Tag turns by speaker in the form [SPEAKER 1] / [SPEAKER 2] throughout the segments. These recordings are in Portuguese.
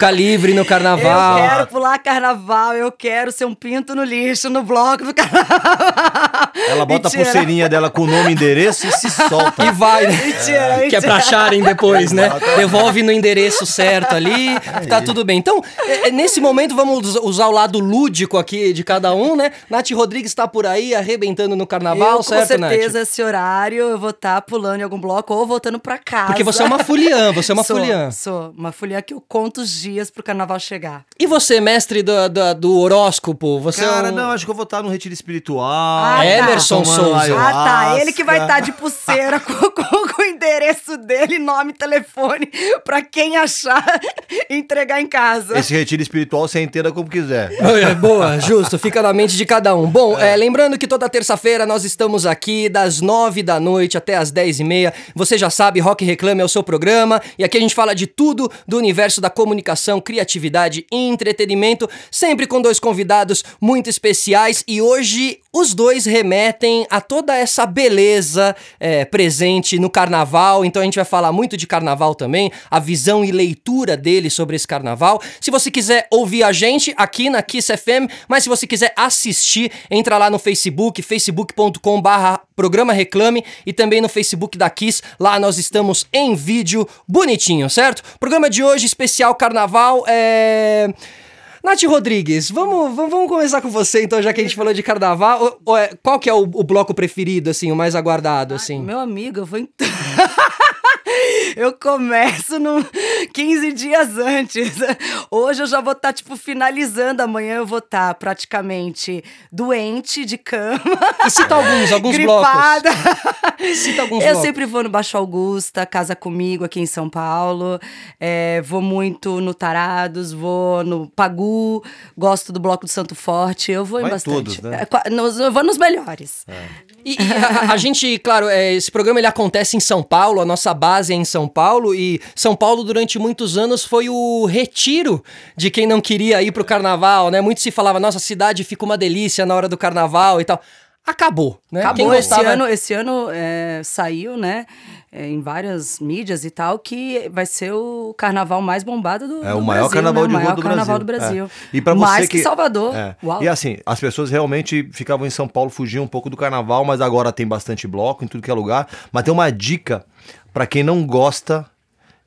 [SPEAKER 1] Ficar livre no carnaval.
[SPEAKER 2] Eu quero pular carnaval, eu quero ser um pinto no lixo no bloco do carnaval.
[SPEAKER 3] Ela bota a pulseirinha dela com o nome e endereço e se solta.
[SPEAKER 1] E vai, né?
[SPEAKER 2] Mentira,
[SPEAKER 1] Que é pra acharem depois, né? Devolve no endereço certo ali, tá tudo bem. Então, é, é, nesse momento, vamos usar o lado lúdico aqui de cada um, né? Nath Rodrigues tá por aí, arrebentando no carnaval,
[SPEAKER 2] eu,
[SPEAKER 1] certo,
[SPEAKER 2] Com certeza,
[SPEAKER 1] Nath?
[SPEAKER 2] esse horário eu vou estar pulando em algum bloco ou voltando pra casa.
[SPEAKER 1] Porque você é uma fuliã, você é uma
[SPEAKER 2] sou,
[SPEAKER 1] fuliã.
[SPEAKER 2] Sou, uma fuliã que eu conto os dias pro carnaval chegar.
[SPEAKER 1] E você, mestre do, do, do horóscopo? Você
[SPEAKER 3] Cara,
[SPEAKER 1] é um...
[SPEAKER 3] não, acho que eu vou estar no retiro espiritual.
[SPEAKER 2] Ah, tá.
[SPEAKER 1] Emerson
[SPEAKER 3] tomando
[SPEAKER 1] Souza.
[SPEAKER 2] Ah, tá. Ele que vai estar de pulseira com, com- com o endereço dele, nome e telefone, pra quem achar entregar em casa.
[SPEAKER 3] Esse retiro espiritual você entenda como quiser.
[SPEAKER 1] É, Boa, justo, fica na mente de cada um. Bom, é, lembrando que toda terça-feira nós estamos aqui das nove da noite até as dez e meia. Você já sabe, Rock Reclame é o seu programa e aqui a gente fala de tudo do universo da comunicação, criatividade e entretenimento, sempre com dois convidados muito especiais e hoje os dois remetem a toda essa beleza é, presente no carnaval. Então a gente vai falar muito de carnaval também, a visão e leitura dele sobre esse carnaval. Se você quiser ouvir a gente aqui na Kiss FM, mas se você quiser assistir, entra lá no Facebook, facebook.com barra programa Reclame e também no Facebook da Kiss. Lá nós estamos em vídeo bonitinho, certo? Programa de hoje especial carnaval é Nath Rodrigues, vamos, vamos, começar com você então, já que a gente falou de carnaval. Ou- ou é- Qual que é o, o bloco preferido, assim, o mais aguardado, assim?
[SPEAKER 2] Meu amigo, eu vou. Eu começo no 15 dias antes. Hoje eu já vou estar, tipo, finalizando. Amanhã eu vou estar praticamente doente de cama.
[SPEAKER 1] E cita alguns, alguns
[SPEAKER 2] gripada.
[SPEAKER 1] blocos. Cita alguns
[SPEAKER 2] Eu
[SPEAKER 1] blocos.
[SPEAKER 2] sempre vou no Baixo Augusta, casa comigo aqui em São Paulo. É, vou muito no Tarados, vou no Pagu, gosto do Bloco do Santo Forte. Eu vou em
[SPEAKER 3] Vai em
[SPEAKER 2] bastante.
[SPEAKER 3] todos, né?
[SPEAKER 2] É, nos- eu vou nos melhores.
[SPEAKER 1] E, e a, a gente, claro, é, esse programa ele acontece em São Paulo, a nossa base é em São Paulo e São Paulo durante muitos anos foi o retiro de quem não queria ir pro carnaval, né? Muito se falava, nossa, a cidade fica uma delícia na hora do carnaval e tal. Acabou, né?
[SPEAKER 2] Acabou
[SPEAKER 1] Quem
[SPEAKER 2] esse
[SPEAKER 1] gostava-
[SPEAKER 2] ano, esse ano é, saiu, né, é, em várias mídias e tal, que vai ser o carnaval mais bombado do,
[SPEAKER 3] É
[SPEAKER 2] do
[SPEAKER 3] o maior
[SPEAKER 2] Brasil,
[SPEAKER 3] carnaval
[SPEAKER 2] né?
[SPEAKER 3] de
[SPEAKER 2] o
[SPEAKER 3] rua
[SPEAKER 2] maior
[SPEAKER 3] do
[SPEAKER 2] carnaval
[SPEAKER 3] Brasil.
[SPEAKER 2] do Brasil.
[SPEAKER 3] É. E pra você
[SPEAKER 2] Mais que,
[SPEAKER 3] que-
[SPEAKER 2] Salvador.
[SPEAKER 3] É.
[SPEAKER 2] Uau.
[SPEAKER 3] E assim, as pessoas realmente ficavam em São Paulo, fugiam um pouco do carnaval, mas agora tem bastante bloco em tudo que é lugar. Mas tem uma dica pra quem não gosta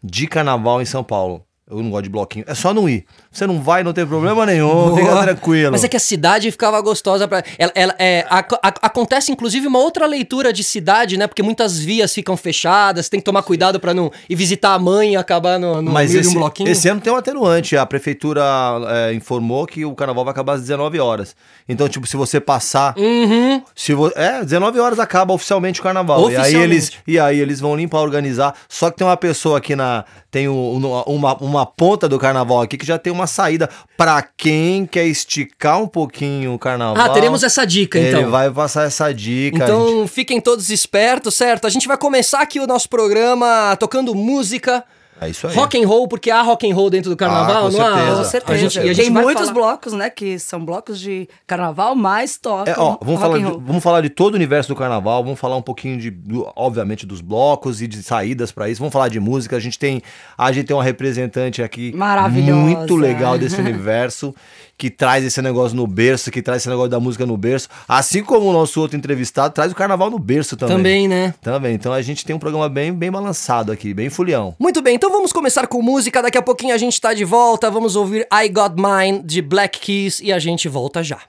[SPEAKER 3] de carnaval em São Paulo. Eu não gosto de bloquinho. É só não ir. Você não vai, não tem problema nenhum. Fica
[SPEAKER 1] Boa.
[SPEAKER 3] tranquilo.
[SPEAKER 1] Mas é que a cidade ficava gostosa para ela, ela- é, ac- ac- acontece inclusive uma outra leitura de cidade, né? Porque muitas vias ficam fechadas, tem que tomar cuidado pra não ir visitar a mãe e acabar no, no
[SPEAKER 3] Mas
[SPEAKER 1] meio de
[SPEAKER 3] esse,
[SPEAKER 1] um bloquinho.
[SPEAKER 3] esse ano tem um atenuante. A prefeitura é, informou que o carnaval vai acabar às 19 horas. Então, tipo, se você passar.
[SPEAKER 1] Uhum.
[SPEAKER 3] Se vo... É, 19 horas acaba oficialmente o carnaval. E aí,
[SPEAKER 1] Oficialmente.
[SPEAKER 3] eles, e aí eles vão limpar, organizar. Só que tem uma pessoa aqui na. Tem um- uma, uma ponta do carnaval aqui que já tem uma saída pra quem quer esticar um pouquinho o carnaval.
[SPEAKER 1] Ah, teremos essa dica
[SPEAKER 3] Ele
[SPEAKER 1] então.
[SPEAKER 3] vai passar essa dica.
[SPEAKER 1] Então
[SPEAKER 3] gente.
[SPEAKER 1] fiquem todos espertos, certo? A gente vai começar aqui o nosso programa tocando música.
[SPEAKER 3] É isso aí.
[SPEAKER 1] Rock and roll, porque há rock and roll dentro do carnaval,
[SPEAKER 3] Ah, com
[SPEAKER 1] não há?
[SPEAKER 3] certeza.
[SPEAKER 2] Com certeza.
[SPEAKER 1] A gente, a gente
[SPEAKER 2] Tem muitos
[SPEAKER 1] falar-
[SPEAKER 2] blocos, né, que são blocos de carnaval, mas tocam
[SPEAKER 3] É, ó, vamos,
[SPEAKER 2] rock
[SPEAKER 3] falar
[SPEAKER 2] and
[SPEAKER 3] de, vamos falar de todo o universo do carnaval, vamos falar um pouquinho de, do- obviamente, dos blocos e de saídas pra isso, vamos falar de música. A gente tem, a gente tem uma representante aqui
[SPEAKER 2] Maravilhosa.
[SPEAKER 3] muito legal desse universo, que traz esse negócio no berço, que traz esse negócio da música no berço, assim como o nosso outro entrevistado traz o carnaval no berço também.
[SPEAKER 1] Também, né?
[SPEAKER 3] Também. Então a gente tem um programa bem, bem balançado aqui, bem fulião.
[SPEAKER 1] Muito bem, então vamos começar com música. Daqui a pouquinho a gente tá de volta. Vamos ouvir I Got Mine de Black Keys e a gente volta já.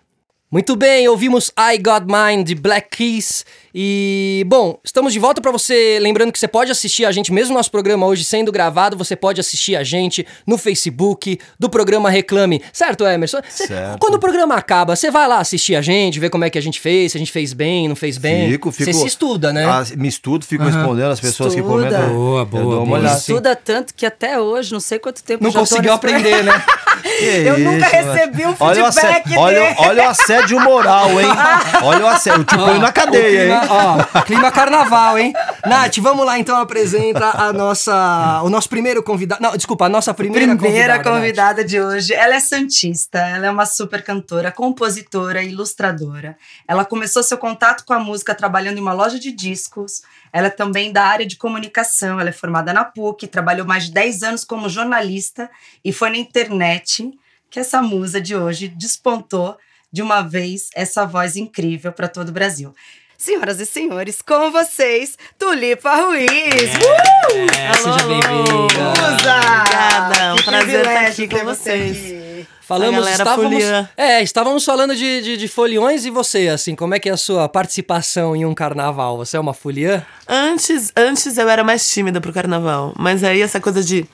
[SPEAKER 1] Muito bem, ouvimos I Got Mine de Black Keys e bom, estamos de volta pra você, lembrando que você pode assistir a gente mesmo nosso programa hoje sendo gravado, você pode assistir a gente no Facebook do programa Reclame, certo, Emerson? Cê-
[SPEAKER 3] Certo.
[SPEAKER 1] Quando o programa acaba, você vai lá assistir a gente, ver como é que a gente fez, se a gente fez bem, não fez bem.
[SPEAKER 3] Fico, fico.
[SPEAKER 1] Você se estuda, né?
[SPEAKER 3] Ah, me estudo, fico respondendo as pessoas que
[SPEAKER 2] Estuda.
[SPEAKER 3] comentam.
[SPEAKER 1] Boa,
[SPEAKER 3] Eu
[SPEAKER 1] boa,
[SPEAKER 3] dou uma
[SPEAKER 1] boa.
[SPEAKER 3] olhada.
[SPEAKER 2] Estuda tanto que até hoje, não sei quanto tempo
[SPEAKER 1] não conseguiu aprender, né?
[SPEAKER 3] Que
[SPEAKER 2] Eu nunca
[SPEAKER 3] isso,
[SPEAKER 2] recebi um
[SPEAKER 3] Olha o
[SPEAKER 2] feedback
[SPEAKER 3] assédio, olha,
[SPEAKER 2] dele.
[SPEAKER 3] olha o assédio moral, hein? Olha o assédio. Eu te ponho na cadeia, hein?
[SPEAKER 1] Ó, clima carnaval, hein? Nath, vamos lá então apresenta a nossa, o nosso primeiro convidado. Não, desculpa, a nossa primeira,
[SPEAKER 2] Primeira
[SPEAKER 1] convidada.
[SPEAKER 2] convidada de hoje. Ela é santista, ela é uma super cantora, compositora ilustradora. Ela começou seu contato com a música trabalhando em uma loja de discos. Ela é também da área de comunicação, ela é formada na PUC, trabalhou mais de 10 anos como jornalista e foi na internet que essa musa de hoje despontou de uma vez essa voz incrível para todo o Brasil. Senhoras e senhores, com vocês, Tulipa Ruiz! Uh!
[SPEAKER 1] É, seja bem-vinda.
[SPEAKER 4] Obrigada, é um
[SPEAKER 2] Que
[SPEAKER 4] prazer estar
[SPEAKER 2] privilégio
[SPEAKER 4] aqui com
[SPEAKER 2] você
[SPEAKER 4] vocês.
[SPEAKER 2] aqui.
[SPEAKER 1] Falamos,
[SPEAKER 4] A galera
[SPEAKER 1] estávamos,
[SPEAKER 4] foliã.
[SPEAKER 1] é, estávamos falando de, de, de foliões e você, assim, como é que é a sua participação em um carnaval? Você é uma foliã?
[SPEAKER 4] Antes, antes eu era mais tímida pro carnaval, mas aí essa coisa de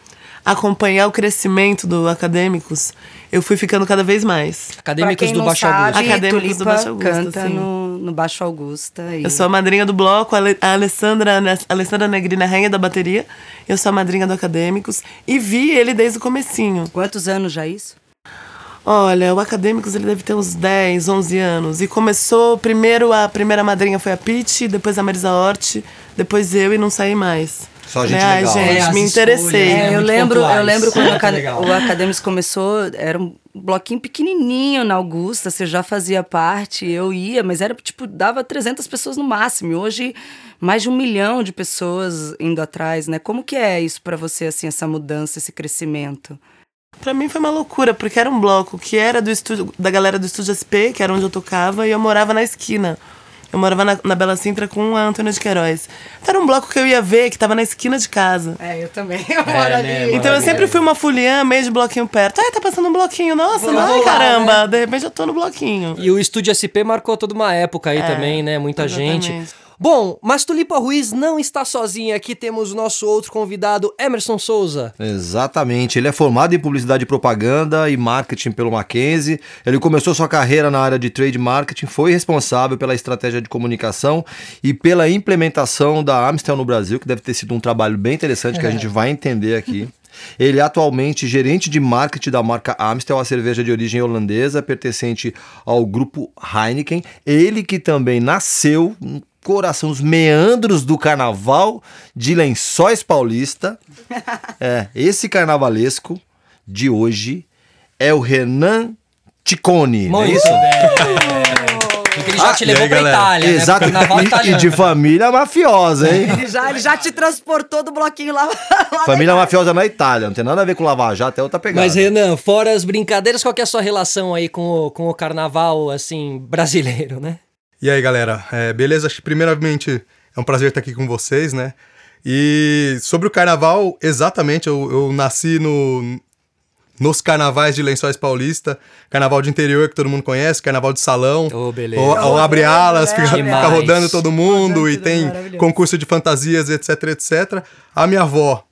[SPEAKER 4] acompanhar o crescimento do acadêmicos, eu fui ficando cada vez mais.
[SPEAKER 1] Acadêmicos do Baixo
[SPEAKER 2] sabe,
[SPEAKER 1] Augusto.
[SPEAKER 4] Acadêmicos do Baixo Augusto,
[SPEAKER 2] canta
[SPEAKER 4] sim.
[SPEAKER 2] no, no Baixo Augusta. E...
[SPEAKER 4] Eu sou a madrinha do bloco, a Ale- a Alessandra, a Alessandra Negrina, rainha da bateria. Eu sou a madrinha do Acadêmicos e vi ele desde o comecinho.
[SPEAKER 2] Quantos anos já isso?
[SPEAKER 4] Olha, o Acadêmicos ele deve ter uns 10, 11 anos. E começou, primeiro a primeira madrinha foi a Pete, depois a Marisa Hort, depois eu e não saí mais.
[SPEAKER 3] Só gente
[SPEAKER 4] Ai,
[SPEAKER 3] legal.
[SPEAKER 4] gente,
[SPEAKER 1] É,
[SPEAKER 4] me interessei.
[SPEAKER 2] É, eu lembro, eu lembro quando o,
[SPEAKER 1] Muito
[SPEAKER 2] Aca-
[SPEAKER 1] legal.
[SPEAKER 2] o Acadêmicos começou, era um bloquinho pequenininho na Augusta, você já fazia parte, eu ia, mas era tipo, dava 300 pessoas no máximo. E hoje, mais de um milhão de pessoas indo atrás, né? Como que é isso pra você, assim, essa mudança, esse crescimento?
[SPEAKER 4] Pra mim foi uma loucura, porque era um bloco que era do estúdio, da galera do estúdio SP, que era onde eu tocava, e eu morava na esquina. Eu morava na, na Bela Sintra com a Antônia de Queiroz. Então era um bloco que eu ia ver, que tava na esquina de casa.
[SPEAKER 2] É, eu também. Eu moro ali.
[SPEAKER 1] né,
[SPEAKER 4] Então eu sempre fui uma fuliã, meio de bloquinho perto. Ai, tá passando um bloquinho, nossa,
[SPEAKER 1] Vou lá,
[SPEAKER 4] ai,
[SPEAKER 1] vou lá,
[SPEAKER 4] caramba, de repente eu tô no bloquinho.
[SPEAKER 1] E o Estúdio SP marcou toda uma época aí também, né? Muita
[SPEAKER 4] exatamente.
[SPEAKER 1] gente. Bom, mas Tulipa Ruiz não está sozinha. Aqui temos o nosso outro convidado, Emerson Souza.
[SPEAKER 3] Exatamente. Ele é formado em publicidade e propaganda e marketing pelo Mackenzie. Ele começou sua carreira na área de trade marketing, foi responsável pela estratégia de comunicação e pela implementação da Amstel no Brasil, que deve ter sido um trabalho bem interessante que a gente vai entender aqui. Ele é atualmente gerente de marketing da marca Amstel, a cerveja de origem holandesa, pertencente ao grupo Heineken. Ele que também nasceu coração, os meandros do carnaval de Lençóis Paulista. É, esse carnavalesco de hoje é o Renan Ticone, não é isso?
[SPEAKER 1] bem. Porque ele já
[SPEAKER 3] Ah,
[SPEAKER 1] te levou
[SPEAKER 3] aí,
[SPEAKER 1] pra
[SPEAKER 3] galera?
[SPEAKER 1] Itália, né?
[SPEAKER 3] Exato,
[SPEAKER 1] Pro carnaval
[SPEAKER 3] e- e, de família mafiosa, hein?
[SPEAKER 2] Ele já, ele já te transportou do bloquinho lá. lá
[SPEAKER 3] família mafiosa na Itália, não tem nada a ver com Lava Jato, é outra pegada.
[SPEAKER 1] Mas, Renan, fora as brincadeiras, qual que é a sua relação aí com o, com o carnaval, assim, brasileiro, né?
[SPEAKER 5] E aí, galera, é, beleza? Acho que primeiramente é um prazer estar aqui com vocês, né? E sobre o carnaval, exatamente, eu, eu nasci no, nos carnavais de Lençóis Paulista, carnaval de interior que todo mundo conhece, carnaval de salão.
[SPEAKER 1] Ô, beleza.
[SPEAKER 5] Ou, ou abre alas, fica, fica rodando todo mundo e tem concurso de fantasias, etc, etc. A minha avó,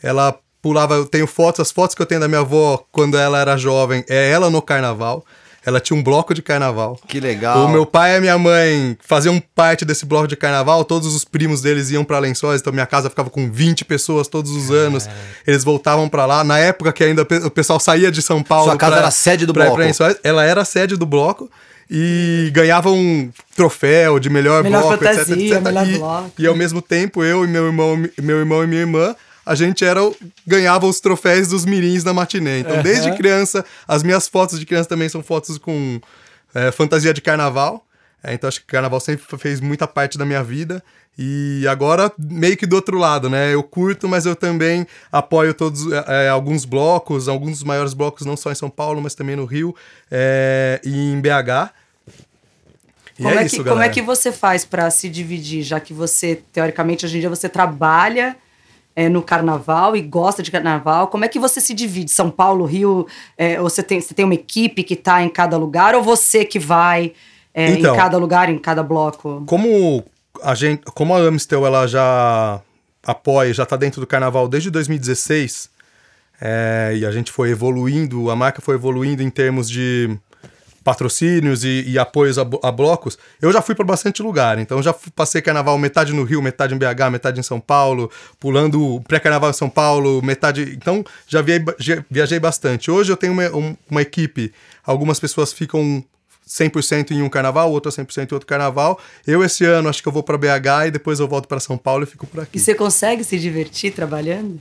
[SPEAKER 5] ela pulava, eu tenho fotos, as fotos que eu tenho da minha avó quando ela era jovem, é ela no carnaval. Ela tinha um bloco de carnaval.
[SPEAKER 3] Que legal.
[SPEAKER 5] O meu pai e a minha mãe faziam parte desse bloco de carnaval, todos os primos deles iam pra Lençóis, então minha casa ficava com 20 pessoas todos os anos. Eles voltavam pra lá. Na época que ainda o pessoal saía de São Paulo.
[SPEAKER 3] Sua casa
[SPEAKER 5] pra-
[SPEAKER 3] era a sede do
[SPEAKER 5] pra
[SPEAKER 3] bloco.
[SPEAKER 5] pra Lençóis, ela era a sede do bloco e ganhava um troféu de melhor,
[SPEAKER 2] Melhor
[SPEAKER 5] bloco, etc,
[SPEAKER 2] fantasia,
[SPEAKER 5] etc.
[SPEAKER 2] melhor
[SPEAKER 5] e,
[SPEAKER 2] bloco.
[SPEAKER 5] e ao mesmo tempo, eu e meu irmão, meu irmão e minha irmã, a gente era o- ganhava os troféus dos mirins da matinê. Então, desde criança, as minhas fotos de criança também são fotos com é, fantasia de carnaval. É, então, acho que carnaval sempre fez muita parte da minha vida. E agora, meio que do outro lado, né? Eu curto, mas eu também apoio todos é, é, alguns blocos, alguns dos maiores blocos, não só em São Paulo, mas também no Rio é, e em BH. E
[SPEAKER 2] Como é,
[SPEAKER 5] é,
[SPEAKER 2] que,
[SPEAKER 5] isso,
[SPEAKER 2] como é que você faz pra se dividir, já que você, teoricamente, hoje em dia você trabalha é, no carnaval e gosta de carnaval? Como é que você se divide? São Paulo, Rio? é, você tem, você tem uma equipe que tá em cada lugar ou você que vai é,
[SPEAKER 5] Então.
[SPEAKER 2] em cada lugar, em cada bloco?
[SPEAKER 5] Como a gente, como a Amstel ela já apoia, já tá dentro do carnaval desde 2016, é, e a gente foi evoluindo, a marca foi evoluindo em termos de patrocínios e, e apoios a, a blocos, eu já fui para bastante lugar. Então já passei carnaval metade no Rio, metade em BH, metade em São Paulo, pulando pré-carnaval em São Paulo, metade. Então já viajei, viajei bastante. Hoje eu tenho uma, um- uma equipe, algumas pessoas ficam 100% em um carnaval, o outro é 100% em outro carnaval. Eu, esse ano, acho que eu vou para BH e depois eu volto para São Paulo e fico por aqui.
[SPEAKER 2] E você consegue se divertir trabalhando?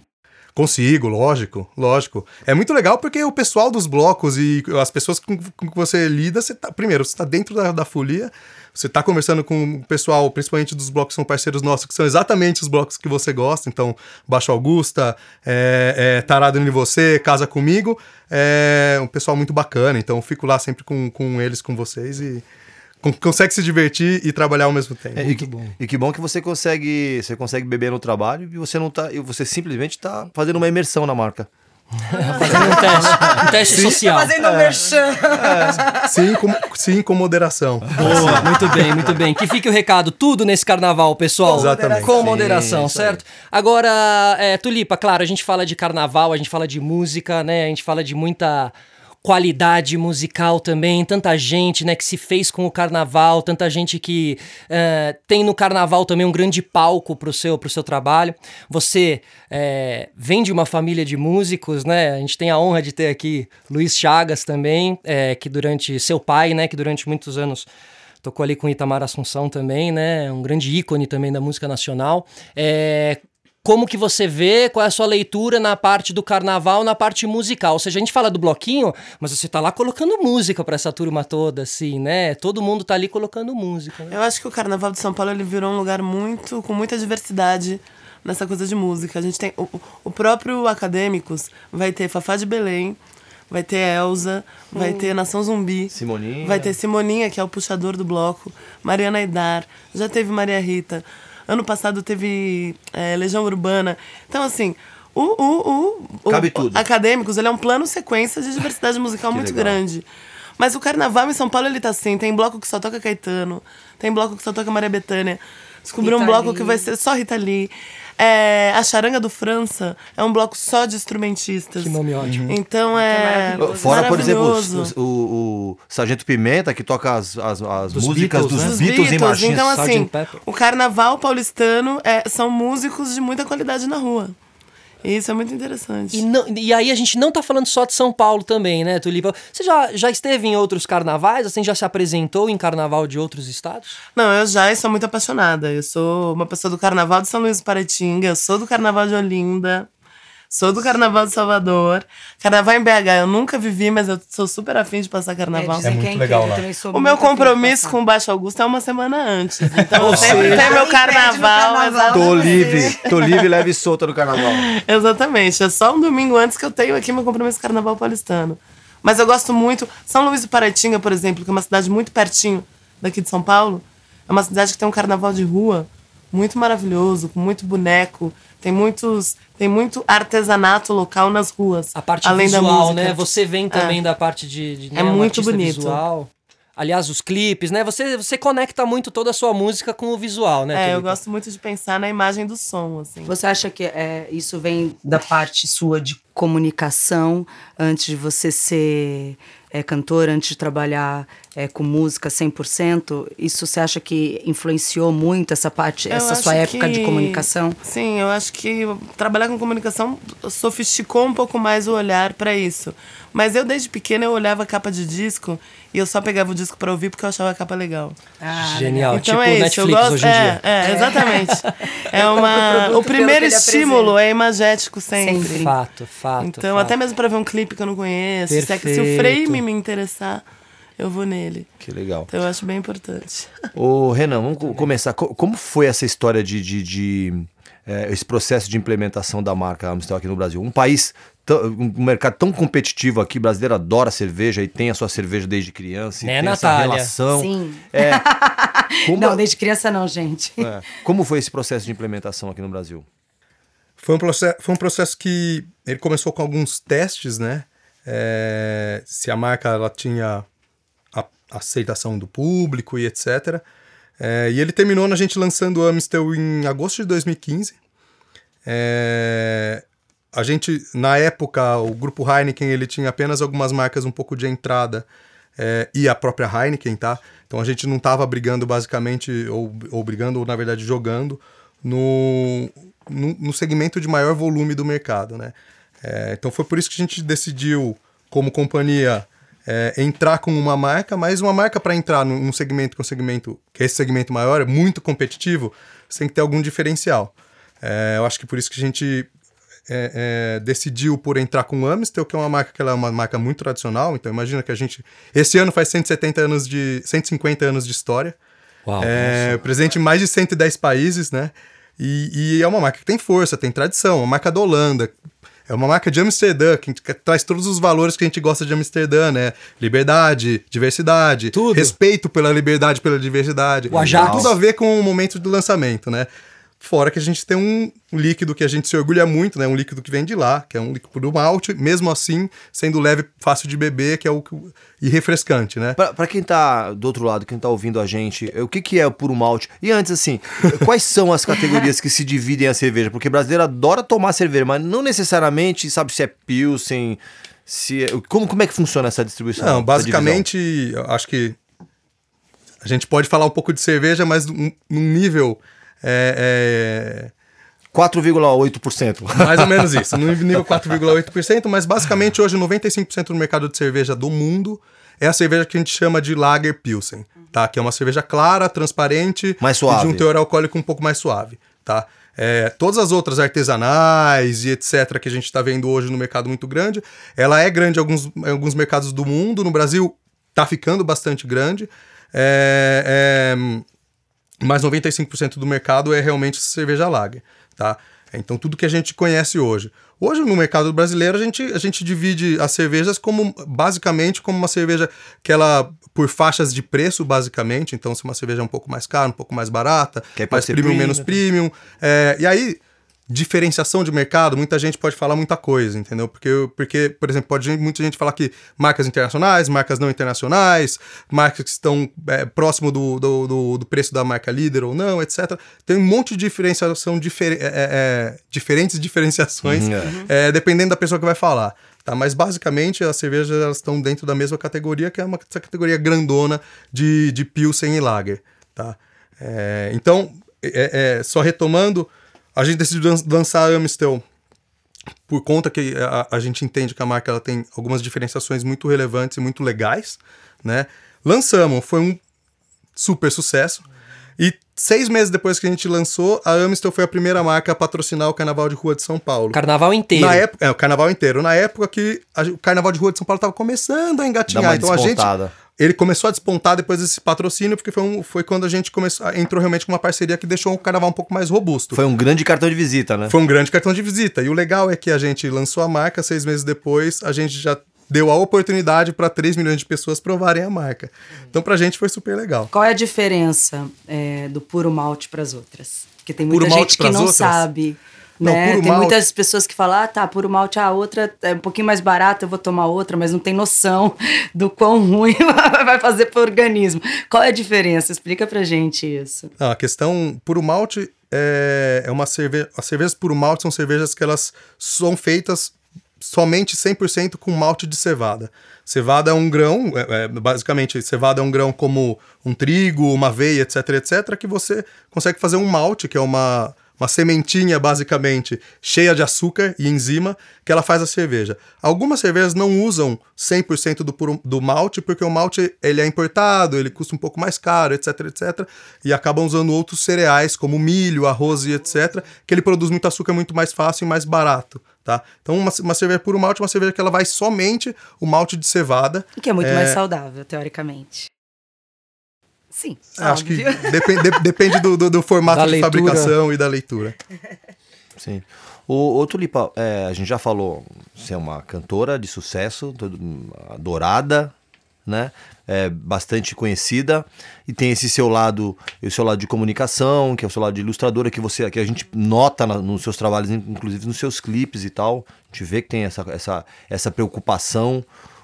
[SPEAKER 5] Consigo, lógico, lógico. É muito legal porque o pessoal dos blocos e as pessoas com, que você lida, você tá, primeiro, você está dentro da, da folia, você está conversando com o pessoal, principalmente dos blocos que são parceiros nossos, que são exatamente os blocos que você gosta. Então, Baixo Augusta, é, é, Tarado em Você, Casa Comigo. É um pessoal muito bacana. Então, fico lá sempre com, com eles, com vocês e consegue se divertir e trabalhar ao mesmo tempo.
[SPEAKER 3] É, e, que, e que bom que você consegue, você consegue beber no trabalho e você não tá, e você simplesmente tá fazendo uma imersão na marca.
[SPEAKER 1] Fazendo um teste, um teste social.
[SPEAKER 2] Fazendo merchan.
[SPEAKER 5] Sim, com, sim, com moderação.
[SPEAKER 1] Boa, muito bem, muito bem. Que fique o recado, tudo nesse carnaval, pessoal.
[SPEAKER 5] Exatamente.
[SPEAKER 1] Com
[SPEAKER 3] Sim,
[SPEAKER 1] moderação,
[SPEAKER 3] aí.
[SPEAKER 1] certo? Agora, é, Tulipa, claro, a gente fala de carnaval, a gente fala de música, né? A gente fala de muita qualidade musical também, tanta gente, né, que se fez com o carnaval, tanta gente que é, tem no carnaval também um grande palco pro seu, pro seu trabalho. Você é, vem de uma família de músicos, né? A gente tem a honra de ter aqui Luiz Chagas também, é, que durante seu pai, né, que durante muitos anos tocou ali com Itamar Assunção também, né? Um grande ícone também da música nacional. É, como que você vê, qual é a sua leitura na parte do carnaval, na parte musical? Ou seja, a gente fala do bloquinho, mas você tá lá colocando música pra essa turma toda, assim, né? Todo mundo tá ali colocando música. Né?
[SPEAKER 4] Eu acho que o Carnaval de São Paulo ele virou um lugar muito com muita diversidade nessa coisa de música. A gente tem o, o próprio Acadêmicos vai ter Fafá de Belém, vai ter Elza, vai ter Nação Zumbi,
[SPEAKER 3] Simoninha.
[SPEAKER 4] vai ter Simoninha que é o puxador do bloco, Mariana Aidar, já teve Maria Rita. Ano passado teve é, Legião Urbana. Então assim, o, o, o, o
[SPEAKER 3] Cabe tudo.
[SPEAKER 4] Acadêmicos, ele é um plano sequência de diversidade musical muito
[SPEAKER 3] legal.
[SPEAKER 4] grande. Mas o carnaval em São Paulo ele tá assim, tem bloco que só toca Caetano, tem bloco que só toca Maria Bethânia. Descobriu um bloco
[SPEAKER 2] Lee.
[SPEAKER 4] que vai ser só Rita Lee. É, a Charanga do França é um bloco só de instrumentistas.
[SPEAKER 1] Que nome ótimo.
[SPEAKER 4] Então é.
[SPEAKER 3] Fora, por exemplo, o, o, o Sargento Pimenta, que toca as, as, as
[SPEAKER 1] Dos
[SPEAKER 3] músicas
[SPEAKER 1] Beatles,
[SPEAKER 3] dos
[SPEAKER 1] né?
[SPEAKER 4] Dos
[SPEAKER 3] Beatles, em marchinhas.
[SPEAKER 4] Então, assim, o carnaval paulistano é, são músicos de muita qualidade na rua. Isso é muito interessante.
[SPEAKER 1] E, não- e aí a gente não tá falando só de São Paulo também, né, Tulipa? Você já, já esteve em outros carnavais? Assim, já se apresentou em carnaval de outros estados?
[SPEAKER 4] Não, eu já sou muito apaixonada. Eu sou uma pessoa do Carnaval de São Luís do Paraitinga, eu sou do Carnaval de Olinda, sou do Carnaval de Salvador. Carnaval em BH eu nunca vivi, mas eu sou super afim de passar carnaval.
[SPEAKER 2] dizem
[SPEAKER 5] muito
[SPEAKER 2] que
[SPEAKER 5] legal
[SPEAKER 2] incrível,
[SPEAKER 5] lá.
[SPEAKER 4] O meu
[SPEAKER 2] muito
[SPEAKER 4] compromisso com o Baixo Augusto é uma semana antes. Então eu sempre tenho meu carnaval.
[SPEAKER 2] carnaval.
[SPEAKER 3] Tô
[SPEAKER 4] exatamente.
[SPEAKER 3] livre, tô livre, leve e solta no carnaval.
[SPEAKER 4] Exatamente. É só um domingo antes que eu tenho aqui meu compromisso com o Carnaval Paulistano. Mas eu gosto muito. São Luís do Paraitinga, por exemplo, que é uma cidade muito pertinho daqui de São Paulo. É uma cidade que tem um carnaval de rua muito maravilhoso, com muito boneco. Tem muitos. Tem muito artesanato local nas ruas.
[SPEAKER 1] A parte
[SPEAKER 4] além da
[SPEAKER 1] visual,
[SPEAKER 4] música.
[SPEAKER 1] né? Você vem também da parte de, de né,
[SPEAKER 4] É
[SPEAKER 1] um
[SPEAKER 4] muito
[SPEAKER 1] artista
[SPEAKER 4] bonito.
[SPEAKER 1] Visual. Aliás, os clipes, né? Você, você conecta muito toda a sua música com o visual, né?
[SPEAKER 4] É, eu gosto muito de pensar na imagem do som, assim.
[SPEAKER 2] Você acha que é, isso vem da parte sua de comunicação antes de você ser é, cantora, antes de trabalhar é, com música 100%? Isso você acha que influenciou muito essa parte,
[SPEAKER 4] Eu
[SPEAKER 2] essa sua época de
[SPEAKER 4] que-
[SPEAKER 2] comunicação?
[SPEAKER 4] Sim, eu acho que trabalhar com comunicação sofisticou um pouco mais o olhar para isso. Mas eu, desde pequena, eu olhava a capa de disco e eu só pegava o disco para ouvir porque eu achava a capa legal.
[SPEAKER 2] Ah,
[SPEAKER 1] Genial.
[SPEAKER 4] então
[SPEAKER 1] tipo
[SPEAKER 4] é isso,
[SPEAKER 1] Netflix
[SPEAKER 4] eu gosto.
[SPEAKER 1] hoje em
[SPEAKER 4] é,
[SPEAKER 1] dia.
[SPEAKER 4] é, exatamente. É
[SPEAKER 2] Eu compro
[SPEAKER 4] uma. O primeiro estímulo é imagético sempre.
[SPEAKER 2] Sempre.
[SPEAKER 1] Fato, fato.
[SPEAKER 4] Então,
[SPEAKER 1] fato.
[SPEAKER 4] até mesmo para ver um clipe que eu não conheço, se, é que- se o
[SPEAKER 1] Perfeito.
[SPEAKER 4] frame me interessar, eu vou nele.
[SPEAKER 3] Que legal.
[SPEAKER 4] Então eu acho bem importante.
[SPEAKER 3] Ô, Renan, vamos co- começar. Co- Como foi essa história de, de- de, é, esse processo de implementação da marca Amstel aqui no Brasil? Um país, um mercado tão competitivo aqui, o brasileiro adora cerveja e tem a sua cerveja desde criança. E
[SPEAKER 1] Né,
[SPEAKER 3] tem essa
[SPEAKER 1] Natália?
[SPEAKER 3] relação.
[SPEAKER 2] Sim.
[SPEAKER 3] É, como,
[SPEAKER 2] Não, desde criança não, gente.
[SPEAKER 3] é, como foi esse processo de implementação aqui no Brasil?
[SPEAKER 5] Foi um, processo, foi um processo que ele começou com alguns testes, né? É, se a marca ela tinha aceitação do público e etc. É, e ele terminou na gente lançando o Amstel em agosto de 2015. É, a gente, na época, o grupo Heineken ele tinha apenas algumas marcas um pouco de entrada é, e a própria Heineken, tá? Então a gente não estava brigando basicamente, ou, ou brigando, ou na verdade jogando, no, no, no segmento de maior volume do mercado, né? É, então foi por isso que a gente decidiu, como companhia, é, entrar com uma marca, mas uma marca para entrar num, segmento que é um segmento, que é esse segmento maior, é muito competitivo, você tem que ter algum diferencial. É, eu acho que por isso que a gente é, é, decidiu por entrar com a Amstel, que é uma marca que é uma marca muito tradicional. Então imagina que a gente esse ano faz 170 anos de 150 anos de história.
[SPEAKER 1] Uau,
[SPEAKER 5] é, presente em mais de 110 países, né? E, e é uma marca que tem força, tem tradição, uma marca da Holanda. É uma marca de Amsterdã, que, traz todos os valores que a gente gosta de Amsterdã, né? Liberdade, diversidade,
[SPEAKER 1] Tudo.
[SPEAKER 5] respeito pela liberdade, pela diversidade.
[SPEAKER 1] O Ajax.
[SPEAKER 5] Tudo a ver com o momento do lançamento, né? Fora que a gente tem um líquido que a gente se orgulha muito, né? Um líquido que vem de lá, que é um líquido do malte, mesmo assim, sendo leve, fácil de beber, que é o que- e refrescante, né?
[SPEAKER 3] Pra, pra quem tá do outro lado, quem tá ouvindo a gente, o que que é o puro malte? E antes, assim, quais são as categorias que se dividem a cerveja? Porque brasileiro adora tomar cerveja, mas não necessariamente sabe se é pilsen, se é- como, como é que funciona essa distribuição?
[SPEAKER 5] Não, basicamente, acho que a gente pode falar um pouco de cerveja, mas num nível é, é,
[SPEAKER 3] divisão? 4,8%.
[SPEAKER 5] mais ou menos isso, no nível 4,8%, mas basicamente hoje 95% do mercado de cerveja do mundo é a cerveja que a gente chama de Lager Pilsen, tá? Que é uma cerveja clara, transparente
[SPEAKER 3] Mais
[SPEAKER 5] e
[SPEAKER 3] suave.
[SPEAKER 5] de um teor alcoólico um pouco mais suave, tá? É, todas as outras artesanais e etc que a gente está vendo hoje no mercado muito grande, ela é grande em alguns, em alguns mercados do mundo, no Brasil tá ficando bastante grande, é, é, mas 95% do mercado é realmente cerveja lager, tá? Então tudo que a gente conhece hoje. Hoje no mercado brasileiro a gente, a gente divide as cervejas como basicamente como uma cerveja que ela por faixas de preço basicamente, então se uma cerveja é um pouco mais cara, um pouco mais barata, mais premium,
[SPEAKER 3] premium,
[SPEAKER 5] menos
[SPEAKER 3] né?
[SPEAKER 5] premium, é, e aí diferenciação de mercado, muita gente pode falar muita coisa, entendeu? Porque, porque por exemplo, pode muita gente falar que marcas internacionais, marcas não internacionais, marcas que estão é, próximo do, do, do, do preço da marca líder ou não, etc. Tem um monte de diferenciação, difer, é, é, diferentes diferenciações,
[SPEAKER 3] Uhum,
[SPEAKER 5] é, dependendo da pessoa que vai falar. Tá, mas basicamente as cervejas elas estão dentro da mesma categoria, que é uma essa categoria grandona de, de Pilsen e Lager. Tá? É, então, é- é, só retomando, a gente decidiu lan- lançar a Amstel por conta que a, a gente entende que a marca ela tem algumas diferenciações muito relevantes e muito legais, né? Lançamos, foi um super sucesso. E seis meses depois que a gente lançou, a Amstel foi a primeira marca a patrocinar o Carnaval de Rua de São Paulo.
[SPEAKER 1] Carnaval inteiro.
[SPEAKER 5] Na época, é, o carnaval inteiro. Na época que a- o carnaval de rua de São Paulo estava começando a engatinhar. Então a gente. Ele começou a despontar depois desse patrocínio, porque foi, um- foi quando a gente começou, entrou realmente com uma parceria que deixou o carnaval um pouco mais robusto.
[SPEAKER 3] Foi um grande cartão de visita, né?
[SPEAKER 5] Foi um grande cartão de visita. E o legal é que a gente lançou a marca, seis meses depois, a gente já deu a oportunidade para 3 milhões de pessoas provarem a marca. Então pra gente foi super legal.
[SPEAKER 2] Qual é a diferença é, do puro malte para as outras? Porque tem muita
[SPEAKER 5] Puro
[SPEAKER 2] gente que não
[SPEAKER 5] outras?
[SPEAKER 2] sabe.
[SPEAKER 5] Não,
[SPEAKER 2] né? Tem
[SPEAKER 5] malte-
[SPEAKER 2] muitas pessoas que falam, ah, tá, puro malte, a outra é um pouquinho mais barata, eu vou tomar outra, mas não tem noção do quão ruim vai fazer pro organismo. Qual é a diferença? Explica pra gente isso.
[SPEAKER 5] Não, a questão puro malte é, é uma cerveja. As cervejas puro malte são cervejas que elas são feitas somente 100% com malte de cevada. Cevada é um grão, é, é, basicamente, cevada é um grão como um trigo, uma aveia, etc, etc, que você consegue fazer um malte, que é uma, uma sementinha, basicamente, cheia de açúcar e enzima, que ela faz a cerveja. Algumas cervejas não usam 100% do, puro, do malte, porque o malte ele é importado, ele custa um pouco mais caro, etc, etc, e acabam usando outros cereais, como milho, arroz e etc, que ele produz muito açúcar muito mais fácil e mais barato. Tá? Então, uma, uma cerveja puro malte é uma cerveja que ela vai somente o malte de cevada.
[SPEAKER 2] Que é muito
[SPEAKER 5] É.
[SPEAKER 2] mais saudável, teoricamente. Sim,
[SPEAKER 5] Acho que
[SPEAKER 2] óbvio.
[SPEAKER 5] depen- de- depende do, do- do formato
[SPEAKER 1] Da
[SPEAKER 5] de
[SPEAKER 1] leitura.
[SPEAKER 5] fabricação e da leitura.
[SPEAKER 3] Sim. O, o Tulipa, é, a gente já falou, você é uma cantora de sucesso, adorada, né? É, bastante conhecida e tem esse seu lado, o seu lado de comunicação, que é o seu lado de ilustradora que você, que a gente nota na- nos seus trabalhos, inclusive nos seus clipes e tal. A gente vê que tem essa, essa, essa preocupação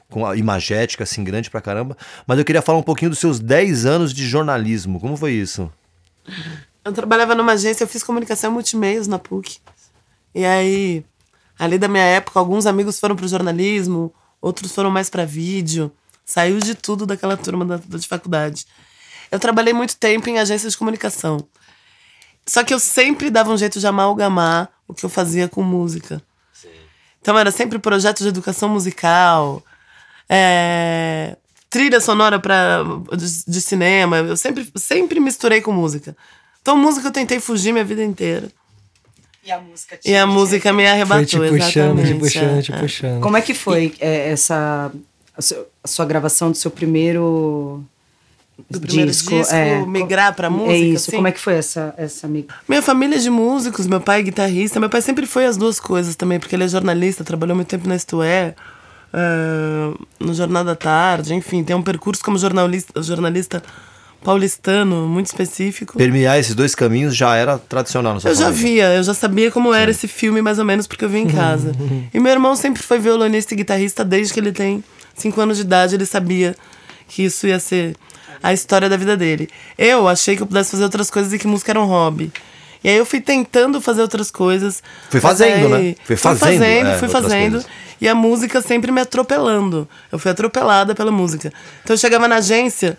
[SPEAKER 3] com a imagética assim grande pra caramba. Mas eu queria falar um pouquinho dos seus 10 anos de jornalismo. Como foi isso?
[SPEAKER 4] Eu trabalhava numa agência, eu fiz comunicação multimeios na PUC. E aí, ali da minha época, alguns amigos foram pro jornalismo, outros foram mais para vídeo. Saiu de tudo daquela turma da, da de faculdade. Eu trabalhei muito tempo em agência de comunicação. Só que eu sempre dava um jeito de amalgamar o que eu fazia com música. Então era sempre projeto de educação musical, é, trilha sonora pra, de, de cinema. Eu sempre, sempre misturei com música. Então, música eu tentei fugir minha vida inteira.
[SPEAKER 2] E a música
[SPEAKER 4] E a música me arrebatou,
[SPEAKER 1] Foi te puxando, te
[SPEAKER 4] exatamente,
[SPEAKER 1] puxando,
[SPEAKER 4] é,
[SPEAKER 1] te
[SPEAKER 4] é.
[SPEAKER 1] puxando.
[SPEAKER 2] Como é que foi é, essa a, sua gravação do seu primeiro
[SPEAKER 4] Do primeiro disco, migrar pra música,
[SPEAKER 2] É isso.
[SPEAKER 4] assim?
[SPEAKER 2] Como é que foi essa essa?
[SPEAKER 4] Minha família é de músicos, meu pai é guitarrista. Meu pai sempre foi as duas coisas também, porque ele é jornalista, trabalhou muito tempo na Isto É, eh, no Jornal da Tarde, enfim, tem um percurso como jornalista, jornalista paulistano muito específico.
[SPEAKER 3] Permear esses dois caminhos já era tradicional na sua
[SPEAKER 4] Eu já
[SPEAKER 3] família.
[SPEAKER 4] via, eu já sabia como era esse filme, mais ou menos, porque eu vi em casa. e meu irmão sempre foi violonista e guitarrista desde que ele tem cinco anos de idade, ele sabia que isso ia ser a história da vida dele. Eu achei que eu pudesse fazer outras coisas e que música era um hobby. E aí eu fui tentando fazer outras coisas.
[SPEAKER 3] Fui fazendo, né? Fui
[SPEAKER 4] Fui
[SPEAKER 3] fazendo,
[SPEAKER 4] fazendo,
[SPEAKER 3] é,
[SPEAKER 4] fui fazendo.
[SPEAKER 3] coisas.
[SPEAKER 4] E a música sempre me atropelando. Eu fui atropelada pela música. Então eu chegava na agência,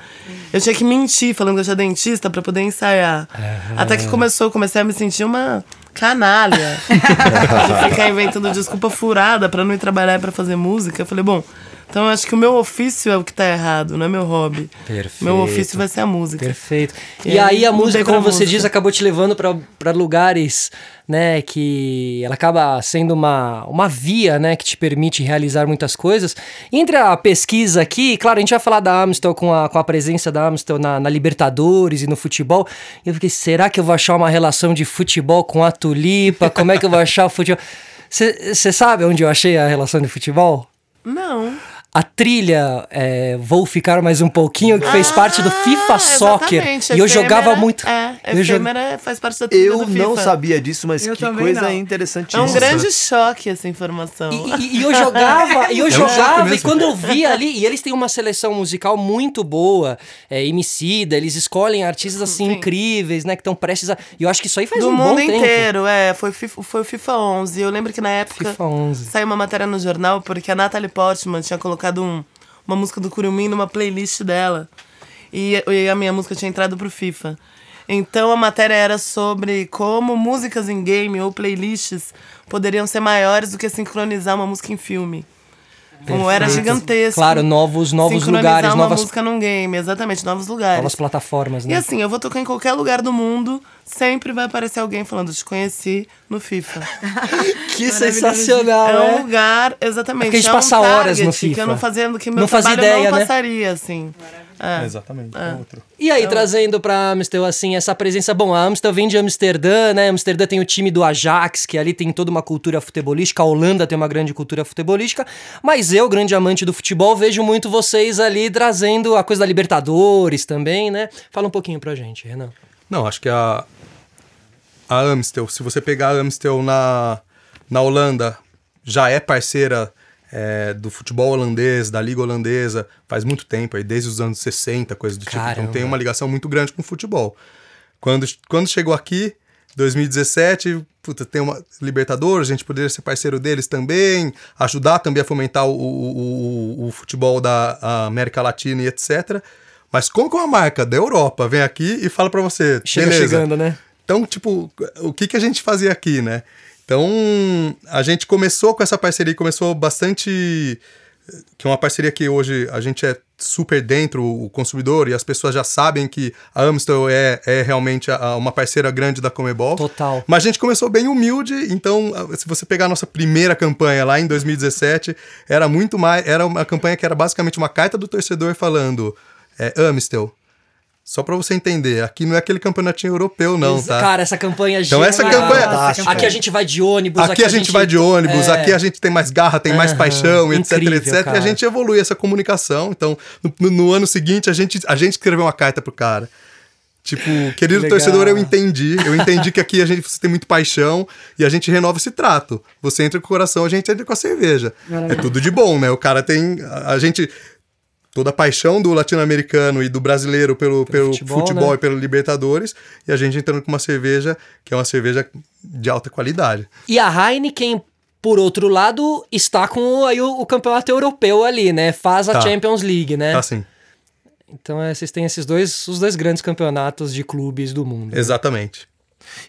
[SPEAKER 4] eu tinha que mentir falando que eu tinha dentista pra poder ensaiar. Até que começou, comecei a me sentir uma canalha. ficar inventando desculpa furada pra não ir trabalhar e pra fazer música. Eu falei, bom, então eu acho que o meu ofício é o que tá errado, não é meu hobby.
[SPEAKER 1] Perfeito.
[SPEAKER 4] Meu ofício vai ser a música.
[SPEAKER 1] Perfeito. E,
[SPEAKER 4] E
[SPEAKER 1] aí a música, como você
[SPEAKER 4] música.
[SPEAKER 1] diz, acabou te levando pra lugares, né, que ela acaba sendo uma, uma via, né, que te permite realizar muitas coisas. Entre a pesquisa aqui, claro, a gente vai falar da Amstel com a, com a presença da Amstel na, na Libertadores e no futebol. E eu fiquei, será que eu vou achar uma relação de futebol com a Tulipa? Como é que eu vou achar o futebol? Você sabe onde eu achei a relação de futebol?
[SPEAKER 4] Não.
[SPEAKER 1] A trilha é, Vou Ficar Mais Um Pouquinho, que fez parte do FIFA
[SPEAKER 4] Ah,
[SPEAKER 1] Soccer.
[SPEAKER 4] exatamente.
[SPEAKER 1] E eu
[SPEAKER 4] Efêmera-
[SPEAKER 1] jogava muito.
[SPEAKER 4] É,
[SPEAKER 1] eu jo-
[SPEAKER 4] efêmera faz parte da trilha
[SPEAKER 3] Eu
[SPEAKER 4] do
[SPEAKER 3] não sabia disso, mas
[SPEAKER 2] Eu
[SPEAKER 3] que coisa
[SPEAKER 2] não.
[SPEAKER 4] É
[SPEAKER 3] interessantíssima.
[SPEAKER 4] um grande choque essa informação.
[SPEAKER 1] E, e- e eu jogava, e eu
[SPEAKER 5] É um
[SPEAKER 1] jogava, e
[SPEAKER 5] mesmo.
[SPEAKER 1] quando eu via ali, e eles têm uma seleção musical muito boa, é, Emicida, eles escolhem artistas assim
[SPEAKER 4] Sim.
[SPEAKER 1] incríveis, né, que estão prestes a... E eu acho que isso aí faz
[SPEAKER 4] do
[SPEAKER 1] um bom
[SPEAKER 4] mundo
[SPEAKER 1] tempo.
[SPEAKER 4] inteiro, é. Foi, FIFA- foi o FIFA 11. Eu lembro que na época
[SPEAKER 1] FIFA 11.
[SPEAKER 4] saiu uma matéria no jornal porque a Natalie Portman tinha colocado um- uma música do Curumim numa playlist dela. E, e a minha música tinha entrado pro FIFA. Então a matéria era sobre como músicas em game ou playlists poderiam ser maiores do que sincronizar uma música em filme. Como era
[SPEAKER 1] Perfeito.
[SPEAKER 4] gigantesco.
[SPEAKER 1] Claro, novos, novos lugares,
[SPEAKER 4] uma
[SPEAKER 1] novas,
[SPEAKER 4] música num game, exatamente, novos lugares.
[SPEAKER 1] novas plataformas,
[SPEAKER 4] E
[SPEAKER 1] né?
[SPEAKER 4] assim, eu vou tocar em qualquer lugar do mundo, sempre vai aparecer alguém falando, te conheci no FIFA.
[SPEAKER 1] que sensacional,
[SPEAKER 4] é um
[SPEAKER 1] né?
[SPEAKER 4] lugar, exatamente.
[SPEAKER 1] Porque a gente
[SPEAKER 4] é um
[SPEAKER 1] passa horas no
[SPEAKER 4] Que
[SPEAKER 1] FIFA.
[SPEAKER 4] eu não fazia, que meu
[SPEAKER 1] Não fazia ideia,
[SPEAKER 4] não
[SPEAKER 1] né?
[SPEAKER 4] passaria, assim. É.
[SPEAKER 5] Exatamente. é outro.
[SPEAKER 1] E aí, trazendo pra Amstel, assim, essa presença. Bom, a Amstel vem de Amsterdã, né? Amsterdã tem o time do Ajax, que ali tem toda uma cultura futebolística. A Holanda tem uma grande cultura futebolística. Mas eu, grande amante do futebol, vejo muito vocês ali trazendo a coisa da Libertadores também, né? Fala um pouquinho pra gente, Renan.
[SPEAKER 5] Não, acho que a, a Amstel, se você pegar a Amstel na, na Holanda, já é parceira é, do futebol holandês, da liga holandesa, faz muito tempo, aí, desde os anos 60, coisa do tipo.
[SPEAKER 1] Caramba.
[SPEAKER 5] Então tem uma ligação muito grande com o futebol. Quando, quando chegou aqui, 2017, puta, tem uma Libertadores, a gente poderia ser parceiro deles também, ajudar também a fomentar o, o, o, o futebol da América Latina e etc. Mas como que uma marca da Europa vem aqui e fala pra você,
[SPEAKER 1] Chega
[SPEAKER 5] beleza,
[SPEAKER 1] chegando, né?
[SPEAKER 5] então, tipo, o que, que a gente fazia aqui, né? Então, a gente começou com essa parceria, começou bastante. Que é uma parceria que hoje a gente é super dentro, o consumidor, e as pessoas já sabem que a Amstel é, é realmente a- uma parceira grande da Comebol.
[SPEAKER 1] Total.
[SPEAKER 5] Mas a gente começou bem humilde, então, se você pegar a nossa primeira campanha lá em 2017, era muito mais. Era uma campanha que era basicamente uma carta do torcedor falando: é, Amstel. Só pra você entender, aqui não é aquele campeonatinho europeu, não, tá?
[SPEAKER 1] Cara, essa campanha
[SPEAKER 5] Então essa
[SPEAKER 1] genial.
[SPEAKER 5] campanha-
[SPEAKER 3] Fantástica.
[SPEAKER 1] Aqui a gente vai de ônibus.
[SPEAKER 5] Aqui, a gente vai de ônibus,
[SPEAKER 1] é,
[SPEAKER 5] aqui a gente tem mais garra, tem mais
[SPEAKER 1] Aham,
[SPEAKER 5] paixão, etc,
[SPEAKER 1] incrível,
[SPEAKER 5] etc.
[SPEAKER 1] cara.
[SPEAKER 5] E a gente evolui essa comunicação. Então, no, no- no ano seguinte, a gente, a gente escreveu uma carta pro cara. Tipo, querido
[SPEAKER 1] Legal.
[SPEAKER 5] torcedor, eu entendi. Eu entendi que aqui a gente você tem muito paixão e a gente renova esse trato. Você entra com o coração, a gente entra com a cerveja. É tudo de bom, né? O cara tem. A, a gente. Toda a paixão do latino-americano e do brasileiro pelo, pelo
[SPEAKER 1] futebol,
[SPEAKER 5] futebol,
[SPEAKER 1] né?
[SPEAKER 5] e pelo Libertadores, e a gente entrando com uma cerveja que é uma cerveja de alta qualidade.
[SPEAKER 1] E a Heineken, por outro lado, está com aí o, o campeonato europeu ali, né? Faz a
[SPEAKER 5] Tá.
[SPEAKER 1] Champions League, né?
[SPEAKER 5] Tá assim.
[SPEAKER 1] Então é, vocês têm esses dois, os dois grandes campeonatos de clubes do mundo.
[SPEAKER 5] Exatamente.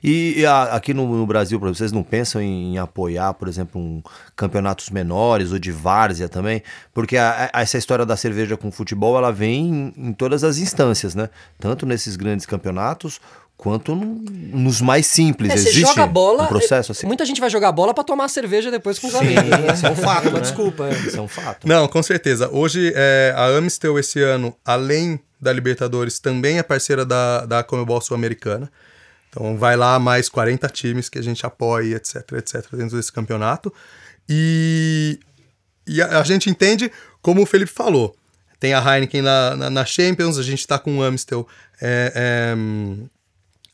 [SPEAKER 3] E, e a- aqui no, no Brasil, vocês não pensam em, em apoiar, por exemplo, um campeonatos menores ou de várzea também? Porque a- a- essa história da cerveja com futebol, ela vem em, em todas as instâncias, né? Tanto nesses grandes campeonatos quanto no- nos mais simples.
[SPEAKER 1] É,
[SPEAKER 3] Existe
[SPEAKER 1] joga bola.
[SPEAKER 3] um processo assim?
[SPEAKER 1] Muita gente vai jogar bola pra tomar cerveja depois com os amigos. né?
[SPEAKER 3] Isso é um fato, né?
[SPEAKER 1] Desculpa. é.
[SPEAKER 3] Isso é um fato.
[SPEAKER 5] Não, com certeza. Hoje, é, a Amistel esse ano, além da Libertadores, também é parceira da, da Comebol Sul-Americana. Então vai lá mais 40 times que a gente apoia, etc, etc, dentro desse campeonato. E, e a, a gente entende, como o Felipe falou, tem a Heineken na, na, na Champions, a gente tá com o Amistel é, é,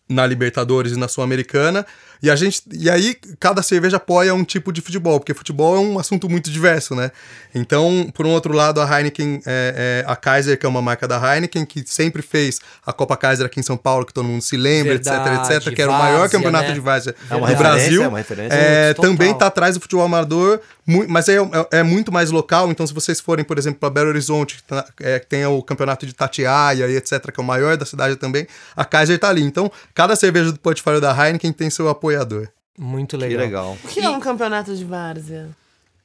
[SPEAKER 5] na Libertadores e na Sul-Americana. E a gente e aí cada cerveja apoia um tipo de futebol, porque futebol é um assunto muito diverso, né? Então, por um outro lado, a Heineken, é, é, a Kaiser, que é uma marca da Heineken, que sempre fez a Copa Kaiser aqui em São Paulo, que todo mundo se lembra,
[SPEAKER 1] Verdade,
[SPEAKER 5] etc, etc, que era o maior
[SPEAKER 1] várzea,
[SPEAKER 5] campeonato
[SPEAKER 1] né?
[SPEAKER 5] de várzea
[SPEAKER 3] É
[SPEAKER 5] do Brasil.
[SPEAKER 3] é uma referência.
[SPEAKER 5] É, também tá atrás do futebol amador, mas é, é, é muito mais local. Então, se vocês forem, por exemplo, para Belo Horizonte, que tá- é, que tem o campeonato de Tatiaia e etc., que é o maior da cidade também, a Kaiser tá ali. Então, cada cerveja do portfólio da Heineken tem seu apoiador.
[SPEAKER 1] Muito
[SPEAKER 3] Que
[SPEAKER 1] legal.
[SPEAKER 3] legal.
[SPEAKER 4] O que é um campeonato de várzea?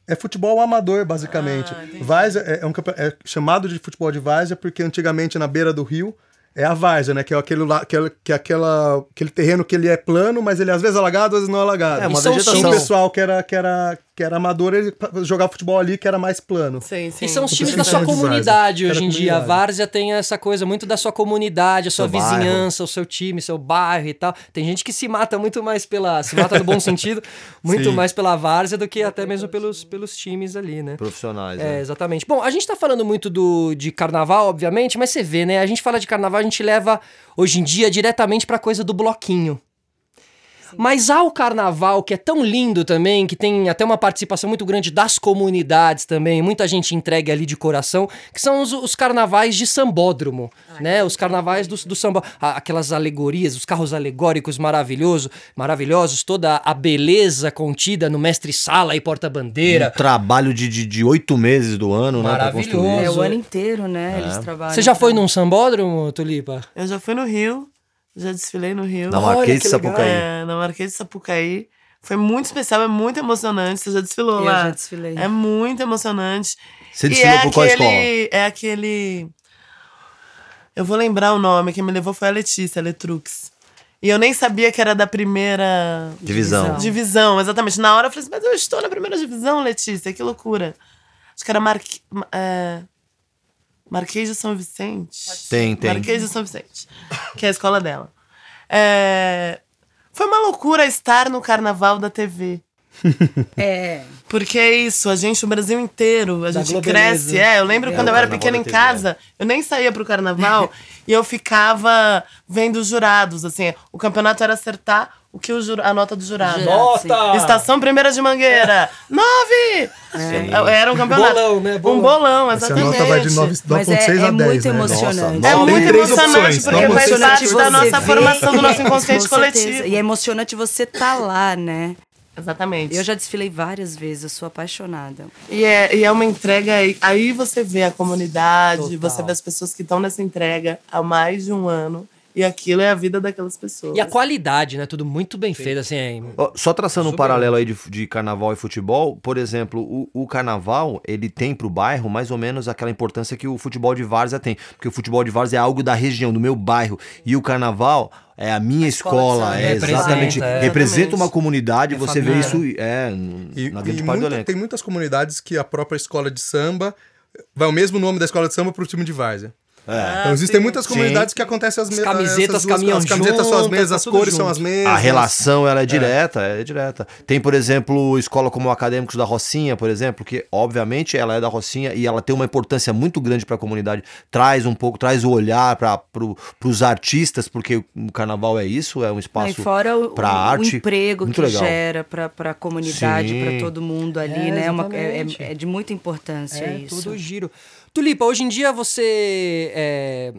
[SPEAKER 5] É futebol amador, basicamente. várzea é, é um é chamado de futebol de várzea porque antigamente na beira do rio é a várzea, né? Que é aquele, lá, que é, que é aquela, aquele terreno que ele é plano, mas ele é às vezes alagado, às vezes não é alagado.
[SPEAKER 3] É, uma
[SPEAKER 1] E
[SPEAKER 3] vegetação.
[SPEAKER 5] O
[SPEAKER 1] times-
[SPEAKER 5] pessoal que era, que era, que era amador, ele jogava futebol ali que era mais plano.
[SPEAKER 4] Sim, sim.
[SPEAKER 1] E são os times da sua comunidade hoje em dia. A. Várzea tem essa coisa muito da sua comunidade, a sua
[SPEAKER 3] Seu bairro.
[SPEAKER 1] vizinhança, o seu time, seu bairro e tal. Tem gente que se mata muito mais pela. Se mata no bom sentido, muito
[SPEAKER 5] Sim.
[SPEAKER 1] mais pela Várzea do que até mesmo pelos, pelos times ali, né?
[SPEAKER 3] Profissionais,
[SPEAKER 1] É,
[SPEAKER 3] né?
[SPEAKER 1] exatamente. Bom, a gente tá falando muito do, de carnaval, obviamente, mas você vê, né? A gente fala de carnaval, a gente leva hoje em dia diretamente pra coisa do bloquinho. Mas há o carnaval, que é tão lindo também, que tem até uma participação muito grande das comunidades também, muita gente entregue ali de coração, que são os, os carnavais de sambódromo, né? Os carnavais do, do samba, aquelas alegorias, os carros alegóricos maravilhoso, maravilhosos, toda a beleza contida no mestre-sala e porta-bandeira.
[SPEAKER 3] Um trabalho de, oito meses do ano, né?
[SPEAKER 1] Maravilhoso.
[SPEAKER 3] construir.
[SPEAKER 2] É o ano inteiro, né? Eles trabalham.
[SPEAKER 1] Você já foi
[SPEAKER 2] pra-
[SPEAKER 1] num sambódromo, Tulipa?
[SPEAKER 4] Eu já fui no Rio, já desfilei no Rio.
[SPEAKER 3] Na Marquês de. Sapucaí.
[SPEAKER 4] É, na Marquês de Sapucaí. Foi muito especial, é muito emocionante. Você já desfilou
[SPEAKER 2] Eu
[SPEAKER 4] lá?
[SPEAKER 2] já desfilei.
[SPEAKER 4] É muito emocionante.
[SPEAKER 3] Você desfilou
[SPEAKER 4] é
[SPEAKER 3] por qual escola?
[SPEAKER 4] É aquele. Eu vou lembrar o nome, quem me levou foi a Letícia, a Letrux. E eu nem sabia que era da primeira
[SPEAKER 3] Divisão.
[SPEAKER 4] divisão, exatamente. Na hora eu falei assim, mas eu estou na primeira divisão, Letícia, que loucura. Acho que era Marque... é... Marquês de São Vicente.
[SPEAKER 3] Tem, tem.
[SPEAKER 4] Marquês de São Vicente, que é a escola dela. É, Foi uma loucura estar no carnaval da TV.
[SPEAKER 2] É.
[SPEAKER 4] Porque é isso, a gente, o Brasil inteiro, a
[SPEAKER 1] Da
[SPEAKER 4] gente cresce. É, eu lembro
[SPEAKER 3] É,
[SPEAKER 4] quando eu era pequena em casa, eu nem saía pro carnaval e eu ficava vendo os jurados, assim. O campeonato era acertar o que o jura, a nota do jurado.
[SPEAKER 2] Sim.
[SPEAKER 4] Estação Primeira de Mangueira, nove! Era um campeonato.
[SPEAKER 1] Bolão, né? Bolão.
[SPEAKER 4] Um bolão,
[SPEAKER 5] Essa
[SPEAKER 4] exatamente.
[SPEAKER 5] nota vai de 9,
[SPEAKER 2] Mas
[SPEAKER 5] 9.6
[SPEAKER 2] é,
[SPEAKER 5] a
[SPEAKER 2] é
[SPEAKER 5] 10,
[SPEAKER 2] muito
[SPEAKER 5] né?
[SPEAKER 2] emocionante.
[SPEAKER 3] Nossa,
[SPEAKER 4] É muito emocionante,
[SPEAKER 5] opções,
[SPEAKER 4] porque
[SPEAKER 5] não
[SPEAKER 4] faz parte da nossa
[SPEAKER 2] vê
[SPEAKER 4] formação, do nosso inconsciente coletivo.
[SPEAKER 2] E é emocionante você estar lá, né?
[SPEAKER 4] Exatamente.
[SPEAKER 2] Eu já desfilei várias vezes, eu sou apaixonada.
[SPEAKER 4] E é, e é uma entrega, aí- aí você vê a comunidade,
[SPEAKER 1] Total.
[SPEAKER 4] você vê as pessoas que estão nessa entrega há mais de um ano. E aquilo é a vida daquelas pessoas.
[SPEAKER 1] E a qualidade, né? Tudo muito bem feito, assim. é-
[SPEAKER 3] Só traçando um
[SPEAKER 1] Super.
[SPEAKER 3] paralelo aí de, de carnaval e futebol, por exemplo, o, o carnaval, ele tem pro bairro mais ou menos aquela importância que o futebol de várzea tem. Porque o futebol de várzea é algo da região, do meu bairro. E o carnaval é a minha escola,
[SPEAKER 2] de
[SPEAKER 3] é
[SPEAKER 1] samba.
[SPEAKER 3] exatamente.
[SPEAKER 1] Representa, é.
[SPEAKER 3] Representa uma comunidade,
[SPEAKER 1] É
[SPEAKER 3] você
[SPEAKER 1] família.
[SPEAKER 3] vê isso é,
[SPEAKER 5] E,
[SPEAKER 3] na grande parte do
[SPEAKER 5] muita- tem muitas comunidades que a própria escola de samba vai o mesmo nome da escola de samba pro time de várzea.
[SPEAKER 3] É.
[SPEAKER 5] então existem
[SPEAKER 4] sim.
[SPEAKER 5] muitas comunidades que acontecem as
[SPEAKER 1] As
[SPEAKER 5] mesmas.
[SPEAKER 1] camisetas caminham
[SPEAKER 5] As camisetas são as
[SPEAKER 1] juntas,
[SPEAKER 5] mesmas,
[SPEAKER 1] tá
[SPEAKER 5] as cores são
[SPEAKER 1] junto.
[SPEAKER 5] as mesmas.
[SPEAKER 3] A relação ela é direta, é direta. Tem, por exemplo, escola como o Acadêmicos da Rocinha, por exemplo, que obviamente ela é da Rocinha e ela tem uma importância muito grande para a comunidade. Traz um pouco, traz o olhar para pro, os artistas, porque o carnaval é isso, é um espaço
[SPEAKER 2] fora o,
[SPEAKER 3] para
[SPEAKER 2] o-
[SPEAKER 3] arte.
[SPEAKER 2] o emprego
[SPEAKER 3] muito
[SPEAKER 2] que
[SPEAKER 3] legal.
[SPEAKER 2] gera para a comunidade,
[SPEAKER 3] Sim.
[SPEAKER 2] para todo mundo ali,
[SPEAKER 1] É,
[SPEAKER 2] né? É, uma- é- é- é de muita importância
[SPEAKER 1] É,
[SPEAKER 2] isso.
[SPEAKER 1] tudo giro. Tulipa, hoje em dia você é,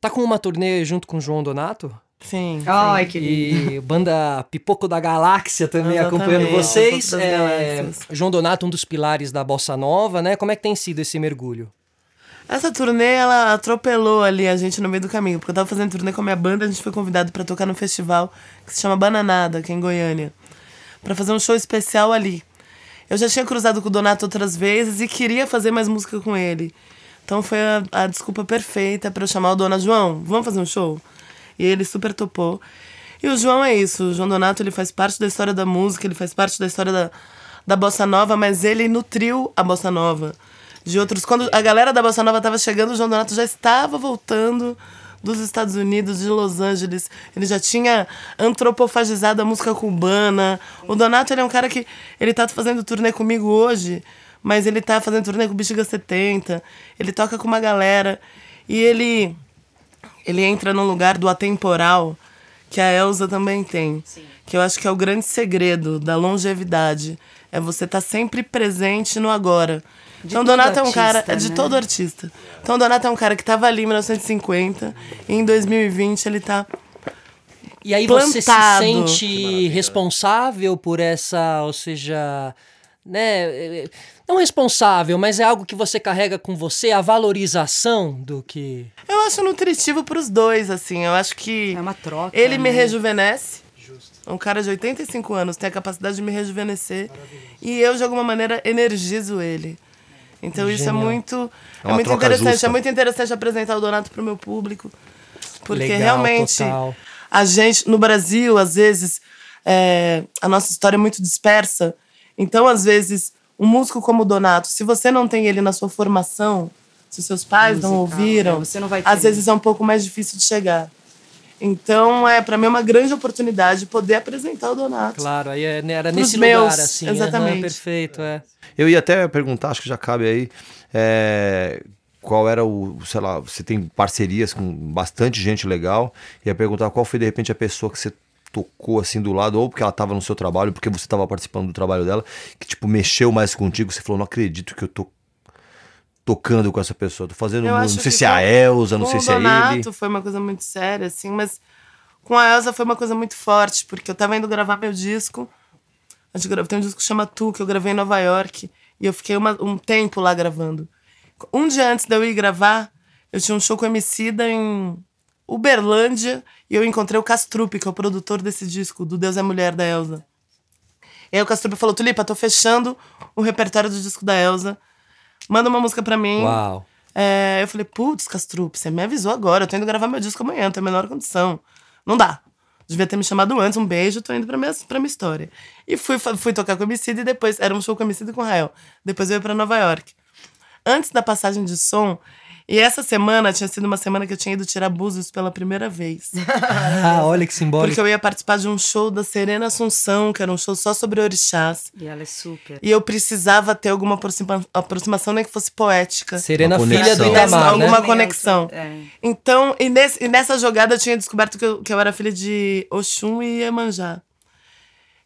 [SPEAKER 1] tá com uma turnê junto com o João Donato?
[SPEAKER 4] Sim.
[SPEAKER 2] Ai, que lindo.
[SPEAKER 1] E banda Pipoco da Galáxia também
[SPEAKER 4] Exatamente,
[SPEAKER 1] acompanhando vocês. É. João Donato, um dos pilares da Bossa Nova, né? Como é que tem sido esse mergulho?
[SPEAKER 4] Essa turnê, ela atropelou ali a gente no meio do caminho. Porque eu tava fazendo turnê com a minha banda, a gente foi convidado pra tocar num festival que se chama Bananada, aqui em Goiânia. Pra fazer um show especial ali. Eu já tinha cruzado com o Donato outras vezes e queria fazer mais música com ele. Então foi a, a desculpa perfeita pra eu chamar o Dona João, vamos fazer um show? E ele super topou. E o João é isso, o João Donato ele faz parte da história da música, ele faz parte da história da, da bossa nova, mas ele nutriu a bossa nova de outros. Quando a galera da bossa nova estava chegando, o João Donato já estava voltando dos Estados Unidos, de Los Angeles. Ele já tinha antropofagizado a música cubana. O Donato ele é um cara que ele tá fazendo turnê comigo hoje, mas ele tá fazendo turnê com o Bexiga 70. Ele toca com uma galera e ele ele entra num lugar do atemporal que a Elsa também tem. Que eu acho que é o grande segredo da longevidade. É você estar sempre presente no agora. então,
[SPEAKER 2] todo
[SPEAKER 4] Donato é um cara.
[SPEAKER 2] artista,
[SPEAKER 4] De
[SPEAKER 2] né?
[SPEAKER 4] todo artista. Então, Donato é um cara que estava ali em 1950 e em 2020 ele tá.
[SPEAKER 1] E aí você se
[SPEAKER 4] Plantado.
[SPEAKER 1] sente responsável por essa, ou seja, né, eh, não responsável, mas é algo que você carrega com você, a valorização do que
[SPEAKER 4] Eu acho nutritivo pros dois, assim. Eu acho que.
[SPEAKER 2] É uma troca,
[SPEAKER 4] Ele me
[SPEAKER 2] né?
[SPEAKER 4] rejuvenesce. Um cara de 85 anos tem a capacidade de me rejuvenescer. E eu, de alguma maneira, energizo ele. Então isso é
[SPEAKER 1] Genial.
[SPEAKER 4] muito.
[SPEAKER 3] É
[SPEAKER 4] É, muito interessante.
[SPEAKER 3] justa.
[SPEAKER 4] É muito interessante apresentar o Donato pro meu público. Porque
[SPEAKER 1] Legal,
[SPEAKER 4] realmente
[SPEAKER 1] total.
[SPEAKER 4] a gente, no Brasil, às vezes, é, a nossa história é muito dispersa. Então, às vezes, um músico como o Donato, se você não tem ele na sua formação, se seus pais não
[SPEAKER 2] Musical,
[SPEAKER 4] ouviram,
[SPEAKER 2] é, você não vai
[SPEAKER 4] às vezes é um pouco mais difícil de chegar. Então, é para mim é uma grande oportunidade poder apresentar o Donato.
[SPEAKER 1] Claro, aí é- era
[SPEAKER 4] Pros
[SPEAKER 1] nesse
[SPEAKER 4] meus,
[SPEAKER 1] lugar, assim.
[SPEAKER 4] exatamente.
[SPEAKER 1] perfeito, é.
[SPEAKER 3] Eu ia até perguntar, acho que já cabe aí, é, qual era o, sei lá, você tem parcerias com bastante gente legal, ia perguntar qual foi de repente a pessoa que você tocou assim do lado, ou porque ela estava no seu trabalho, porque você estava participando do trabalho dela, que tipo mexeu mais contigo, você falou, não acredito que eu tô tocando com essa pessoa, tô fazendo,
[SPEAKER 4] Eu
[SPEAKER 3] não sei se é a Elza, não sei se é ele.
[SPEAKER 4] foi uma coisa muito séria, assim, mas com a Elsa foi uma coisa muito forte, porque eu tava indo gravar meu disco. A gente grava- tem um disco que chama Tu, que eu gravei em Nova York, e eu fiquei uma- um tempo lá gravando. Um dia antes de eu ir gravar, eu tinha um show com o Emicida em Uberlândia, e eu encontrei o Castrupe, que é o produtor desse disco, do Deus é Mulher, da Elsa. E aí o Castrupe falou, Tulipa, tô fechando o repertório do disco da Elsa, manda uma música pra mim.
[SPEAKER 1] Uau.
[SPEAKER 4] É, eu falei, putz, Castrupe, você me avisou agora, eu tô indo gravar meu disco amanhã, não tenho a menor condição. Não dá. Devia ter me chamado antes, um beijo, tô indo pra minha, pra minha história. E fui, fui tocar com o Emicida e depois, era um show com o Emicida e com o Rael. Depois eu ia pra Nova York. Antes da passagem de som, e essa semana tinha sido uma semana que eu tinha ido tirar búzios pela primeira vez.
[SPEAKER 1] Ah, olha que simbólico.
[SPEAKER 4] Porque eu ia participar de um show da Serena Assunção, que era um show só sobre orixás.
[SPEAKER 2] E ela é super.
[SPEAKER 4] E eu precisava ter alguma aproxima- aproximação, nem que fosse poética.
[SPEAKER 1] Serena filha do. Itamar, né?
[SPEAKER 4] Alguma conexão.
[SPEAKER 2] É.
[SPEAKER 4] Então, e, nesse- e nessa jogada eu tinha descoberto que eu, que eu era filha de Oxum e Iemanjá.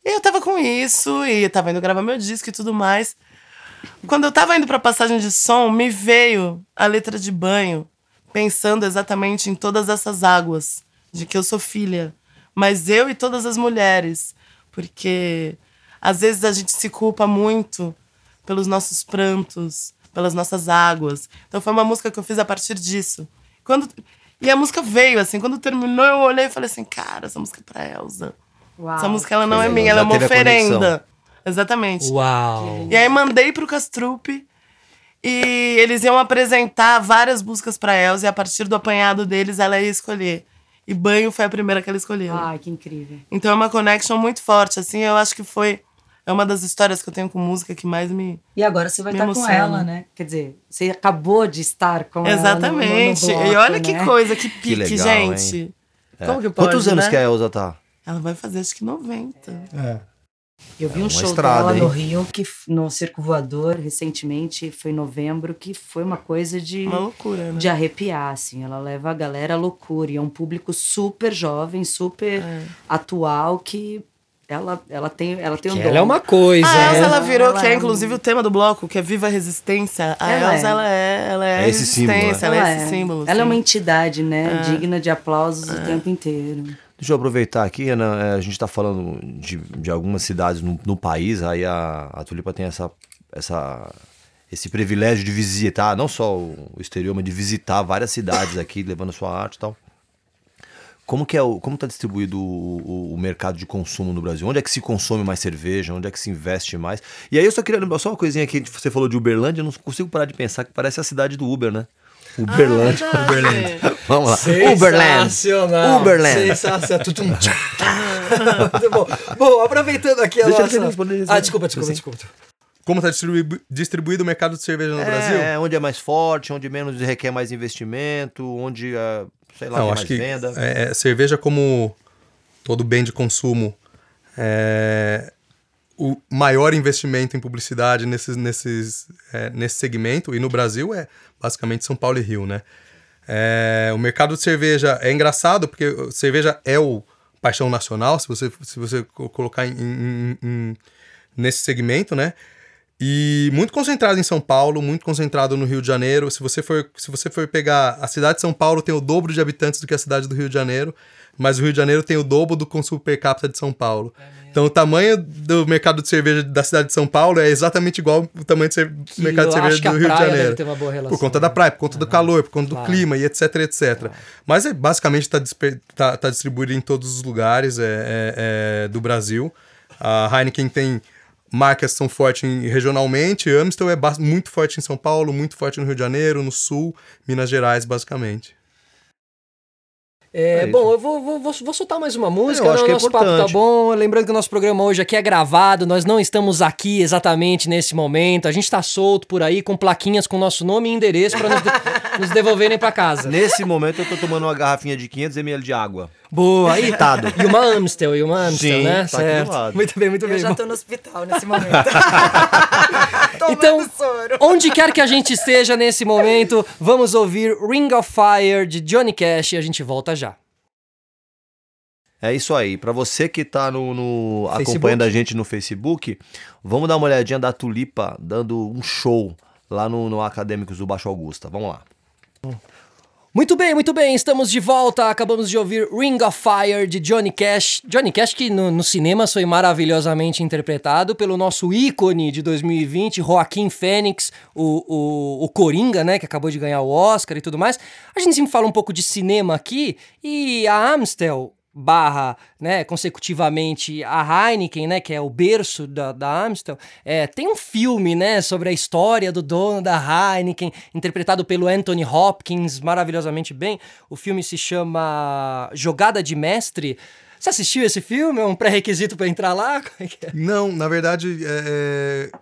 [SPEAKER 4] E eu tava com isso, e eu tava indo gravar meu disco e tudo mais. Quando eu tava indo pra passagem de som, me veio a letra de banho, pensando exatamente em todas essas águas, de que eu sou filha. Mas eu e todas as mulheres. Porque às vezes a gente se culpa muito pelos nossos prantos, pelas nossas águas. Então foi uma música que eu fiz a partir disso. Quando e a música veio assim, quando terminou eu olhei e falei assim, cara, essa música é pra Elsa.
[SPEAKER 2] Uau.
[SPEAKER 4] Essa música ela não é
[SPEAKER 3] legal,
[SPEAKER 4] minha, ela é uma oferenda. Exatamente.
[SPEAKER 1] Uau.
[SPEAKER 4] E aí mandei pro Castrupe e eles iam apresentar várias músicas pra Elsa e a partir do apanhado deles ela ia escolher. E Banho foi a primeira que ela escolheu.
[SPEAKER 2] Ai, que incrível.
[SPEAKER 4] Então é uma connection muito forte, assim, eu acho que foi é uma das histórias que eu tenho com música que mais me
[SPEAKER 2] E agora você vai estar com
[SPEAKER 4] emociona.
[SPEAKER 2] ela, né? Quer dizer, você acabou de estar com
[SPEAKER 4] Exatamente.
[SPEAKER 2] ela. no
[SPEAKER 4] e olha
[SPEAKER 2] bloco,
[SPEAKER 4] que
[SPEAKER 2] né?
[SPEAKER 4] coisa, que pique,
[SPEAKER 3] legal,
[SPEAKER 4] gente. Como que pode,
[SPEAKER 3] Quantos anos
[SPEAKER 4] né?
[SPEAKER 3] que a Elza tá?
[SPEAKER 4] Ela vai fazer acho que 90.
[SPEAKER 2] Eu vi
[SPEAKER 3] É
[SPEAKER 2] um show
[SPEAKER 3] estrada,
[SPEAKER 2] dela
[SPEAKER 3] hein?
[SPEAKER 2] no Rio, que, no Circo Voador, recentemente, foi em novembro, que foi uma coisa de,
[SPEAKER 4] Uma loucura, né?
[SPEAKER 2] de arrepiar, assim. Ela leva a galera à loucura. E é um público super jovem, super
[SPEAKER 4] É.
[SPEAKER 2] atual, que ela, ela tem, ela tem um
[SPEAKER 1] ela é uma coisa,
[SPEAKER 4] A
[SPEAKER 1] né?
[SPEAKER 4] Elsa, ela virou,
[SPEAKER 2] Ela
[SPEAKER 4] que é
[SPEAKER 2] é-
[SPEAKER 4] inclusive o tema do bloco, que é Viva a Resistência. A
[SPEAKER 2] Ela
[SPEAKER 4] Elsa,
[SPEAKER 2] é.
[SPEAKER 4] ela é, ela é,
[SPEAKER 3] É esse símbolo,
[SPEAKER 4] resistência,
[SPEAKER 3] né?
[SPEAKER 4] ela é esse símbolo.
[SPEAKER 2] Ela é uma entidade, né? Digna de aplausos o tempo inteiro.
[SPEAKER 3] Deixa eu aproveitar aqui, Ana, é, a gente está falando de, de algumas cidades no, no país, aí a, a Tulipa tem essa, essa esse privilégio de visitar, não só o exterior, mas de visitar várias cidades aqui, levando a sua arte e tal. Como que é como está distribuído o, o- o mercado de consumo no Brasil? Onde é que se consome mais cerveja? Onde é que se investe mais? E aí eu só queria lembrar só uma coisinha aqui, você falou de Uberlândia, eu não consigo parar de pensar que parece a cidade do Uber, né? Uberlândia.
[SPEAKER 4] Uberlândia.
[SPEAKER 3] Vamos lá. Uberland.
[SPEAKER 1] Sensacional.
[SPEAKER 3] Uberland.
[SPEAKER 1] Sensacional. Tutum, tchá. Muito bom. Bom, aproveitando aqui a
[SPEAKER 3] Deixa eu
[SPEAKER 1] nossa...
[SPEAKER 3] responder.
[SPEAKER 1] Ah, desculpa, desculpa, desculpa.
[SPEAKER 5] Como está distribuído, distribuído o mercado de cerveja no Brasil?
[SPEAKER 3] É, onde é mais forte, onde menos requer mais investimento, onde, é, sei lá,
[SPEAKER 5] Não,
[SPEAKER 3] tem
[SPEAKER 5] acho
[SPEAKER 3] mais
[SPEAKER 5] que
[SPEAKER 3] venda.
[SPEAKER 5] é, é, cerveja como todo bem de consumo é, o maior investimento em publicidade nesses, nesses, é, nesse segmento e no Brasil é basicamente São Paulo e Rio, né? É, o mercado de cerveja é engraçado porque cerveja é o paixão nacional, se você, se você co- colocar em- em- em- nesse segmento, né? E muito concentrado em São Paulo, muito concentrado no Rio de Janeiro. Se você for, se você for pegar a cidade de São Paulo tem o dobro de habitantes do que a cidade do Rio de Janeiro, mas o Rio de Janeiro tem o dobro do consumo per capita de São Paulo. então o tamanho do mercado de cerveja da cidade de São Paulo é exatamente igual o tamanho do
[SPEAKER 1] Que
[SPEAKER 5] mercado de cerveja do Rio de Janeiro.
[SPEAKER 1] relação,
[SPEAKER 5] por conta da
[SPEAKER 1] né?
[SPEAKER 5] praia, por conta do calor, por conta
[SPEAKER 1] Claro.
[SPEAKER 5] do clima e etc, etc. Mas é, basicamente está tá, tá distribuído em todos os lugares é, é, é, do Brasil. A Heineken tem marcas que são fortes regionalmente. Amstel é muito forte em São Paulo, muito forte no Rio de Janeiro, no Sul, Minas Gerais, basicamente.
[SPEAKER 1] É,
[SPEAKER 3] É
[SPEAKER 1] bom, eu vou, vou, vou, soltar mais uma música,
[SPEAKER 3] Eu
[SPEAKER 1] né?
[SPEAKER 3] acho
[SPEAKER 1] o
[SPEAKER 3] que é
[SPEAKER 1] nosso papo tá
[SPEAKER 3] importante.
[SPEAKER 1] bom. Lembrando que o nosso programa hoje aqui é gravado, nós não estamos aqui exatamente nesse momento. A gente tá solto por aí com plaquinhas com nosso nome e endereço para nos, de- nos devolverem para casa.
[SPEAKER 3] Nesse momento eu tô tomando uma garrafinha de 500ml de água.
[SPEAKER 1] Boa, aí. E uma Amstel, e uma Amstel,
[SPEAKER 3] Sim,
[SPEAKER 1] né?
[SPEAKER 3] tá aqui do
[SPEAKER 1] certo.
[SPEAKER 3] lado.
[SPEAKER 1] Muito bem, muito
[SPEAKER 2] Eu
[SPEAKER 1] bem.
[SPEAKER 2] já
[SPEAKER 1] Bom,
[SPEAKER 2] tô no hospital nesse momento.
[SPEAKER 1] Então,
[SPEAKER 2] soro.
[SPEAKER 1] onde quer que a gente esteja nesse momento, vamos ouvir Ring of Fire de Johnny Cash e a gente volta já.
[SPEAKER 3] É isso aí. Pra você que tá no, no- acompanhando a gente no Facebook, vamos dar uma olhadinha da Tulipa dando um show lá no, no Acadêmicos do Baixo Augusta. Vamos lá.
[SPEAKER 1] Muito bem, muito bem, estamos de volta. Acabamos de ouvir Ring of Fire de Johnny Cash. Johnny Cash, que no, no cinema foi maravilhosamente interpretado pelo nosso ícone de 2020, Joaquim Fênix, o, o, o Coringa, né? Que acabou de ganhar o Oscar e tudo mais. A gente sempre fala um pouco de cinema aqui e a Amstel. Barra, né, consecutivamente a Heineken, né, que é o berço da, da Amstel, é, tem um filme, né, sobre a história do dono da Heineken, interpretado pelo Anthony Hopkins, maravilhosamente bem. O filme se chama Jogada de Mestre. Você assistiu esse filme? É um pré-requisito para entrar lá? É é?
[SPEAKER 5] Não, na verdade, é, é,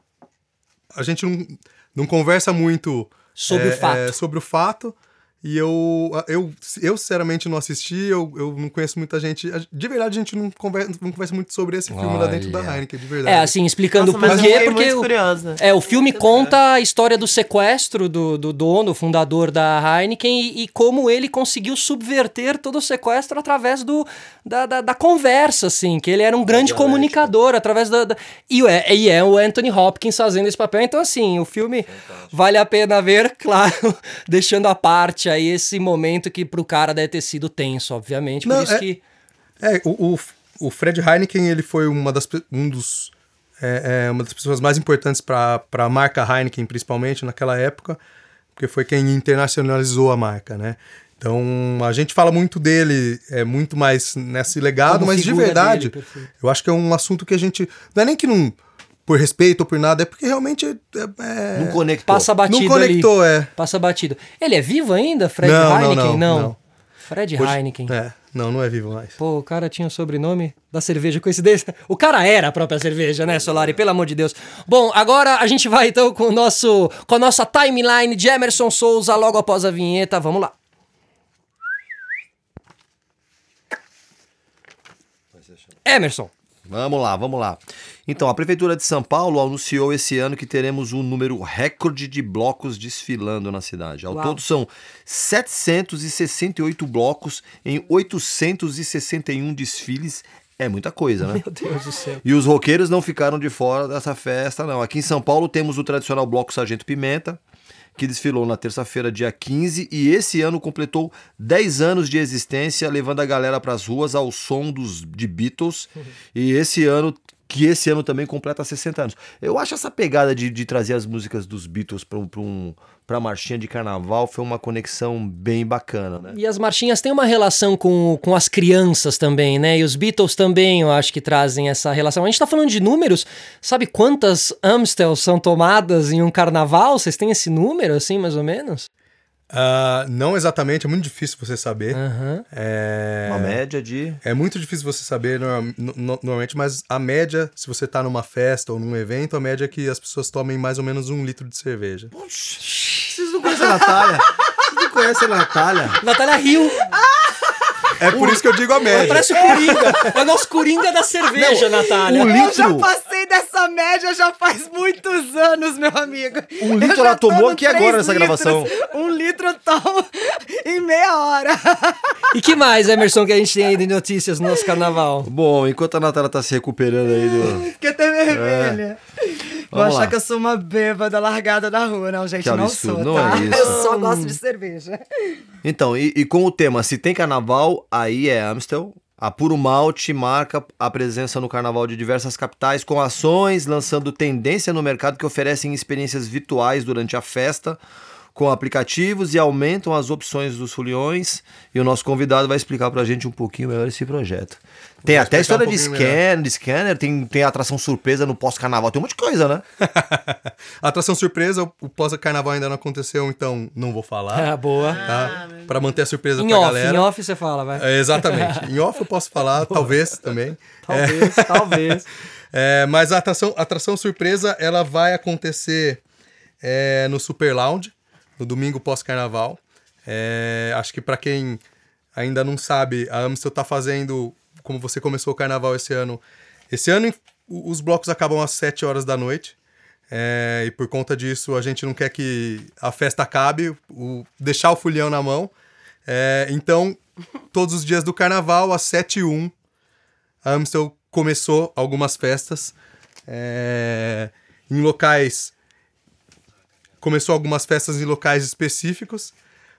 [SPEAKER 5] a gente não, não conversa muito
[SPEAKER 1] Sobre
[SPEAKER 5] é,
[SPEAKER 1] o fato.
[SPEAKER 5] é, sobre o fato. E eu, eu, eu sinceramente não assisti, eu, eu não conheço muita gente. De verdade, a gente não conversa, não conversa muito sobre esse filme lá dentro da. Heineken, de verdade.
[SPEAKER 1] É, assim, explicando
[SPEAKER 4] Nossa,
[SPEAKER 1] por quê, porque
[SPEAKER 4] muito
[SPEAKER 1] o-
[SPEAKER 4] curiosa.
[SPEAKER 1] É, o filme conta a história do sequestro do, do dono, fundador da Heineken, e, e como ele conseguiu subverter todo o sequestro através do, da, da, da conversa, assim, que ele era um grande comunicador, através da... da- e, é, e é o Anthony Hopkins fazendo esse papel, então assim, o filme vale a pena ver, claro, deixando à parte aí esse momento que pro cara deve ter sido tenso, obviamente, por
[SPEAKER 5] Não,
[SPEAKER 1] isso
[SPEAKER 5] é-
[SPEAKER 1] que...
[SPEAKER 5] É, o, o, o Fred Heineken, ele foi uma das, um dos, é, é, uma das pessoas mais importantes para a marca Heineken, principalmente naquela época, porque foi quem internacionalizou a marca, né? Então, a gente fala muito dele, é muito mais nesse legado,
[SPEAKER 1] Como
[SPEAKER 5] mas de verdade,
[SPEAKER 1] dele,
[SPEAKER 5] eu acho que é um assunto que a gente. Não é nem que não. Por respeito ou por nada, é porque realmente. É, é-
[SPEAKER 3] Não conectou.
[SPEAKER 1] Passa batido
[SPEAKER 5] não conectou,
[SPEAKER 1] ali.
[SPEAKER 5] é.
[SPEAKER 1] Passa batido. Ele é vivo ainda, Fred
[SPEAKER 5] Não, não,
[SPEAKER 1] Heineken?
[SPEAKER 5] não, não.
[SPEAKER 1] Fred
[SPEAKER 5] Hoje-
[SPEAKER 1] Heineken.
[SPEAKER 5] É, não, não é vivo mais.
[SPEAKER 1] Pô, o cara tinha o sobrenome da cerveja, coincidência. O cara era a própria cerveja, né, Solari? Pelo amor de Deus. Bom, agora a gente vai então com, o nosso, com a nossa timeline de Emerson Souza logo após a vinheta. Vamos lá. Emerson.
[SPEAKER 3] Vamos lá, vamos lá. Então, a Prefeitura de São Paulo anunciou esse ano que teremos um número recorde de blocos desfilando na cidade. Ao
[SPEAKER 1] Uau.
[SPEAKER 3] todo são 768 blocos em 861 desfiles. É muita coisa, né?
[SPEAKER 1] Meu Deus do céu.
[SPEAKER 3] E os roqueiros não ficaram de fora dessa festa, não. Aqui em São Paulo temos o tradicional Bloco Sargento Pimenta, que desfilou na terça-feira, dia 15, e esse ano completou 10 anos de existência, levando a galera para as ruas ao som dos, de Beatles. E esse ano que esse ano também completa 60 anos. Eu acho essa pegada de, de trazer as músicas dos Beatles para um, pra marchinha de carnaval foi uma conexão bem bacana, né?
[SPEAKER 1] E as marchinhas têm uma relação com, com as crianças também, né? E os Beatles também, eu acho que trazem essa relação. A gente tá falando de números, sabe quantas Amstel são tomadas em um carnaval? Vocês têm esse número, assim, mais ou menos?
[SPEAKER 5] Ah, não exatamente, é muito difícil você saber.
[SPEAKER 1] Aham.
[SPEAKER 5] É...
[SPEAKER 3] Uma média de.
[SPEAKER 5] É muito difícil você saber norma- no- no- normalmente, mas a média, se você tá numa festa ou num evento, a média é que as pessoas tomem mais ou menos um litro de cerveja.
[SPEAKER 3] Vocês não conhecem a Natália? Vocês não conhecem a Natália?
[SPEAKER 1] Natália Rio,
[SPEAKER 5] É por isso que eu digo a média.
[SPEAKER 1] parece o Coringa. É o nosso Coringa da cerveja, Natália.
[SPEAKER 3] Um
[SPEAKER 2] Eu já
[SPEAKER 3] litro.
[SPEAKER 2] passei dessa média já faz muitos anos, meu amigo.
[SPEAKER 3] Um litro ela tomou aqui agora nessa gravação.
[SPEAKER 2] Um litro eu tomo em meia hora.
[SPEAKER 1] E que mais, Emerson, que a gente tem aí de notícias no nosso carnaval?
[SPEAKER 3] Bom, enquanto a Natália tá se recuperando aí do.
[SPEAKER 2] Fiquei até vermelha. Vou achar
[SPEAKER 3] lá.
[SPEAKER 2] que eu sou uma bêbada largada na rua. Não, gente,
[SPEAKER 3] Que
[SPEAKER 2] não
[SPEAKER 3] absurdo,
[SPEAKER 2] sou,
[SPEAKER 3] não
[SPEAKER 2] tá?
[SPEAKER 3] é isso.
[SPEAKER 2] Eu só gosto de cerveja.
[SPEAKER 3] Então, e, e com o tema Se tem carnaval, aí é Amstel. A Puro Malte marca a presença no carnaval de diversas capitais com ações lançando tendência no mercado que oferecem experiências virtuais durante a festa com aplicativos e aumentam as opções dos foliões. E o nosso convidado vai explicar pra gente um pouquinho melhor esse projeto. Tem
[SPEAKER 5] Vou
[SPEAKER 3] até história
[SPEAKER 5] um
[SPEAKER 3] de scanner, de scanner, tem, tem atração surpresa no pós-carnaval, tem um monte de coisa, né?
[SPEAKER 5] A atração surpresa, o pós-carnaval ainda não aconteceu, então não vou falar.
[SPEAKER 1] Ah, boa.
[SPEAKER 5] Tá? Pra manter a surpresa
[SPEAKER 1] Em
[SPEAKER 5] pra
[SPEAKER 1] off,
[SPEAKER 5] galera.
[SPEAKER 1] em off você fala, vai.
[SPEAKER 5] É, exatamente. Em off eu posso falar, talvez também.
[SPEAKER 1] Talvez, talvez.
[SPEAKER 5] É, mas a atração, a atração surpresa ela vai acontecer é, no Super Lounge, no domingo pós-carnaval. É, acho que para quem ainda não sabe, a Amstel tá fazendo, como você começou o carnaval esse ano. Esse ano os blocos acabam às 7 horas da noite. é, e por conta disso a gente não quer que a festa acabe, o- deixar o fulhão na mão. É, então, todos os dias do carnaval, às 7 e 1, a Amstel começou algumas festas é, em locais. Começou algumas festas em locais específicos,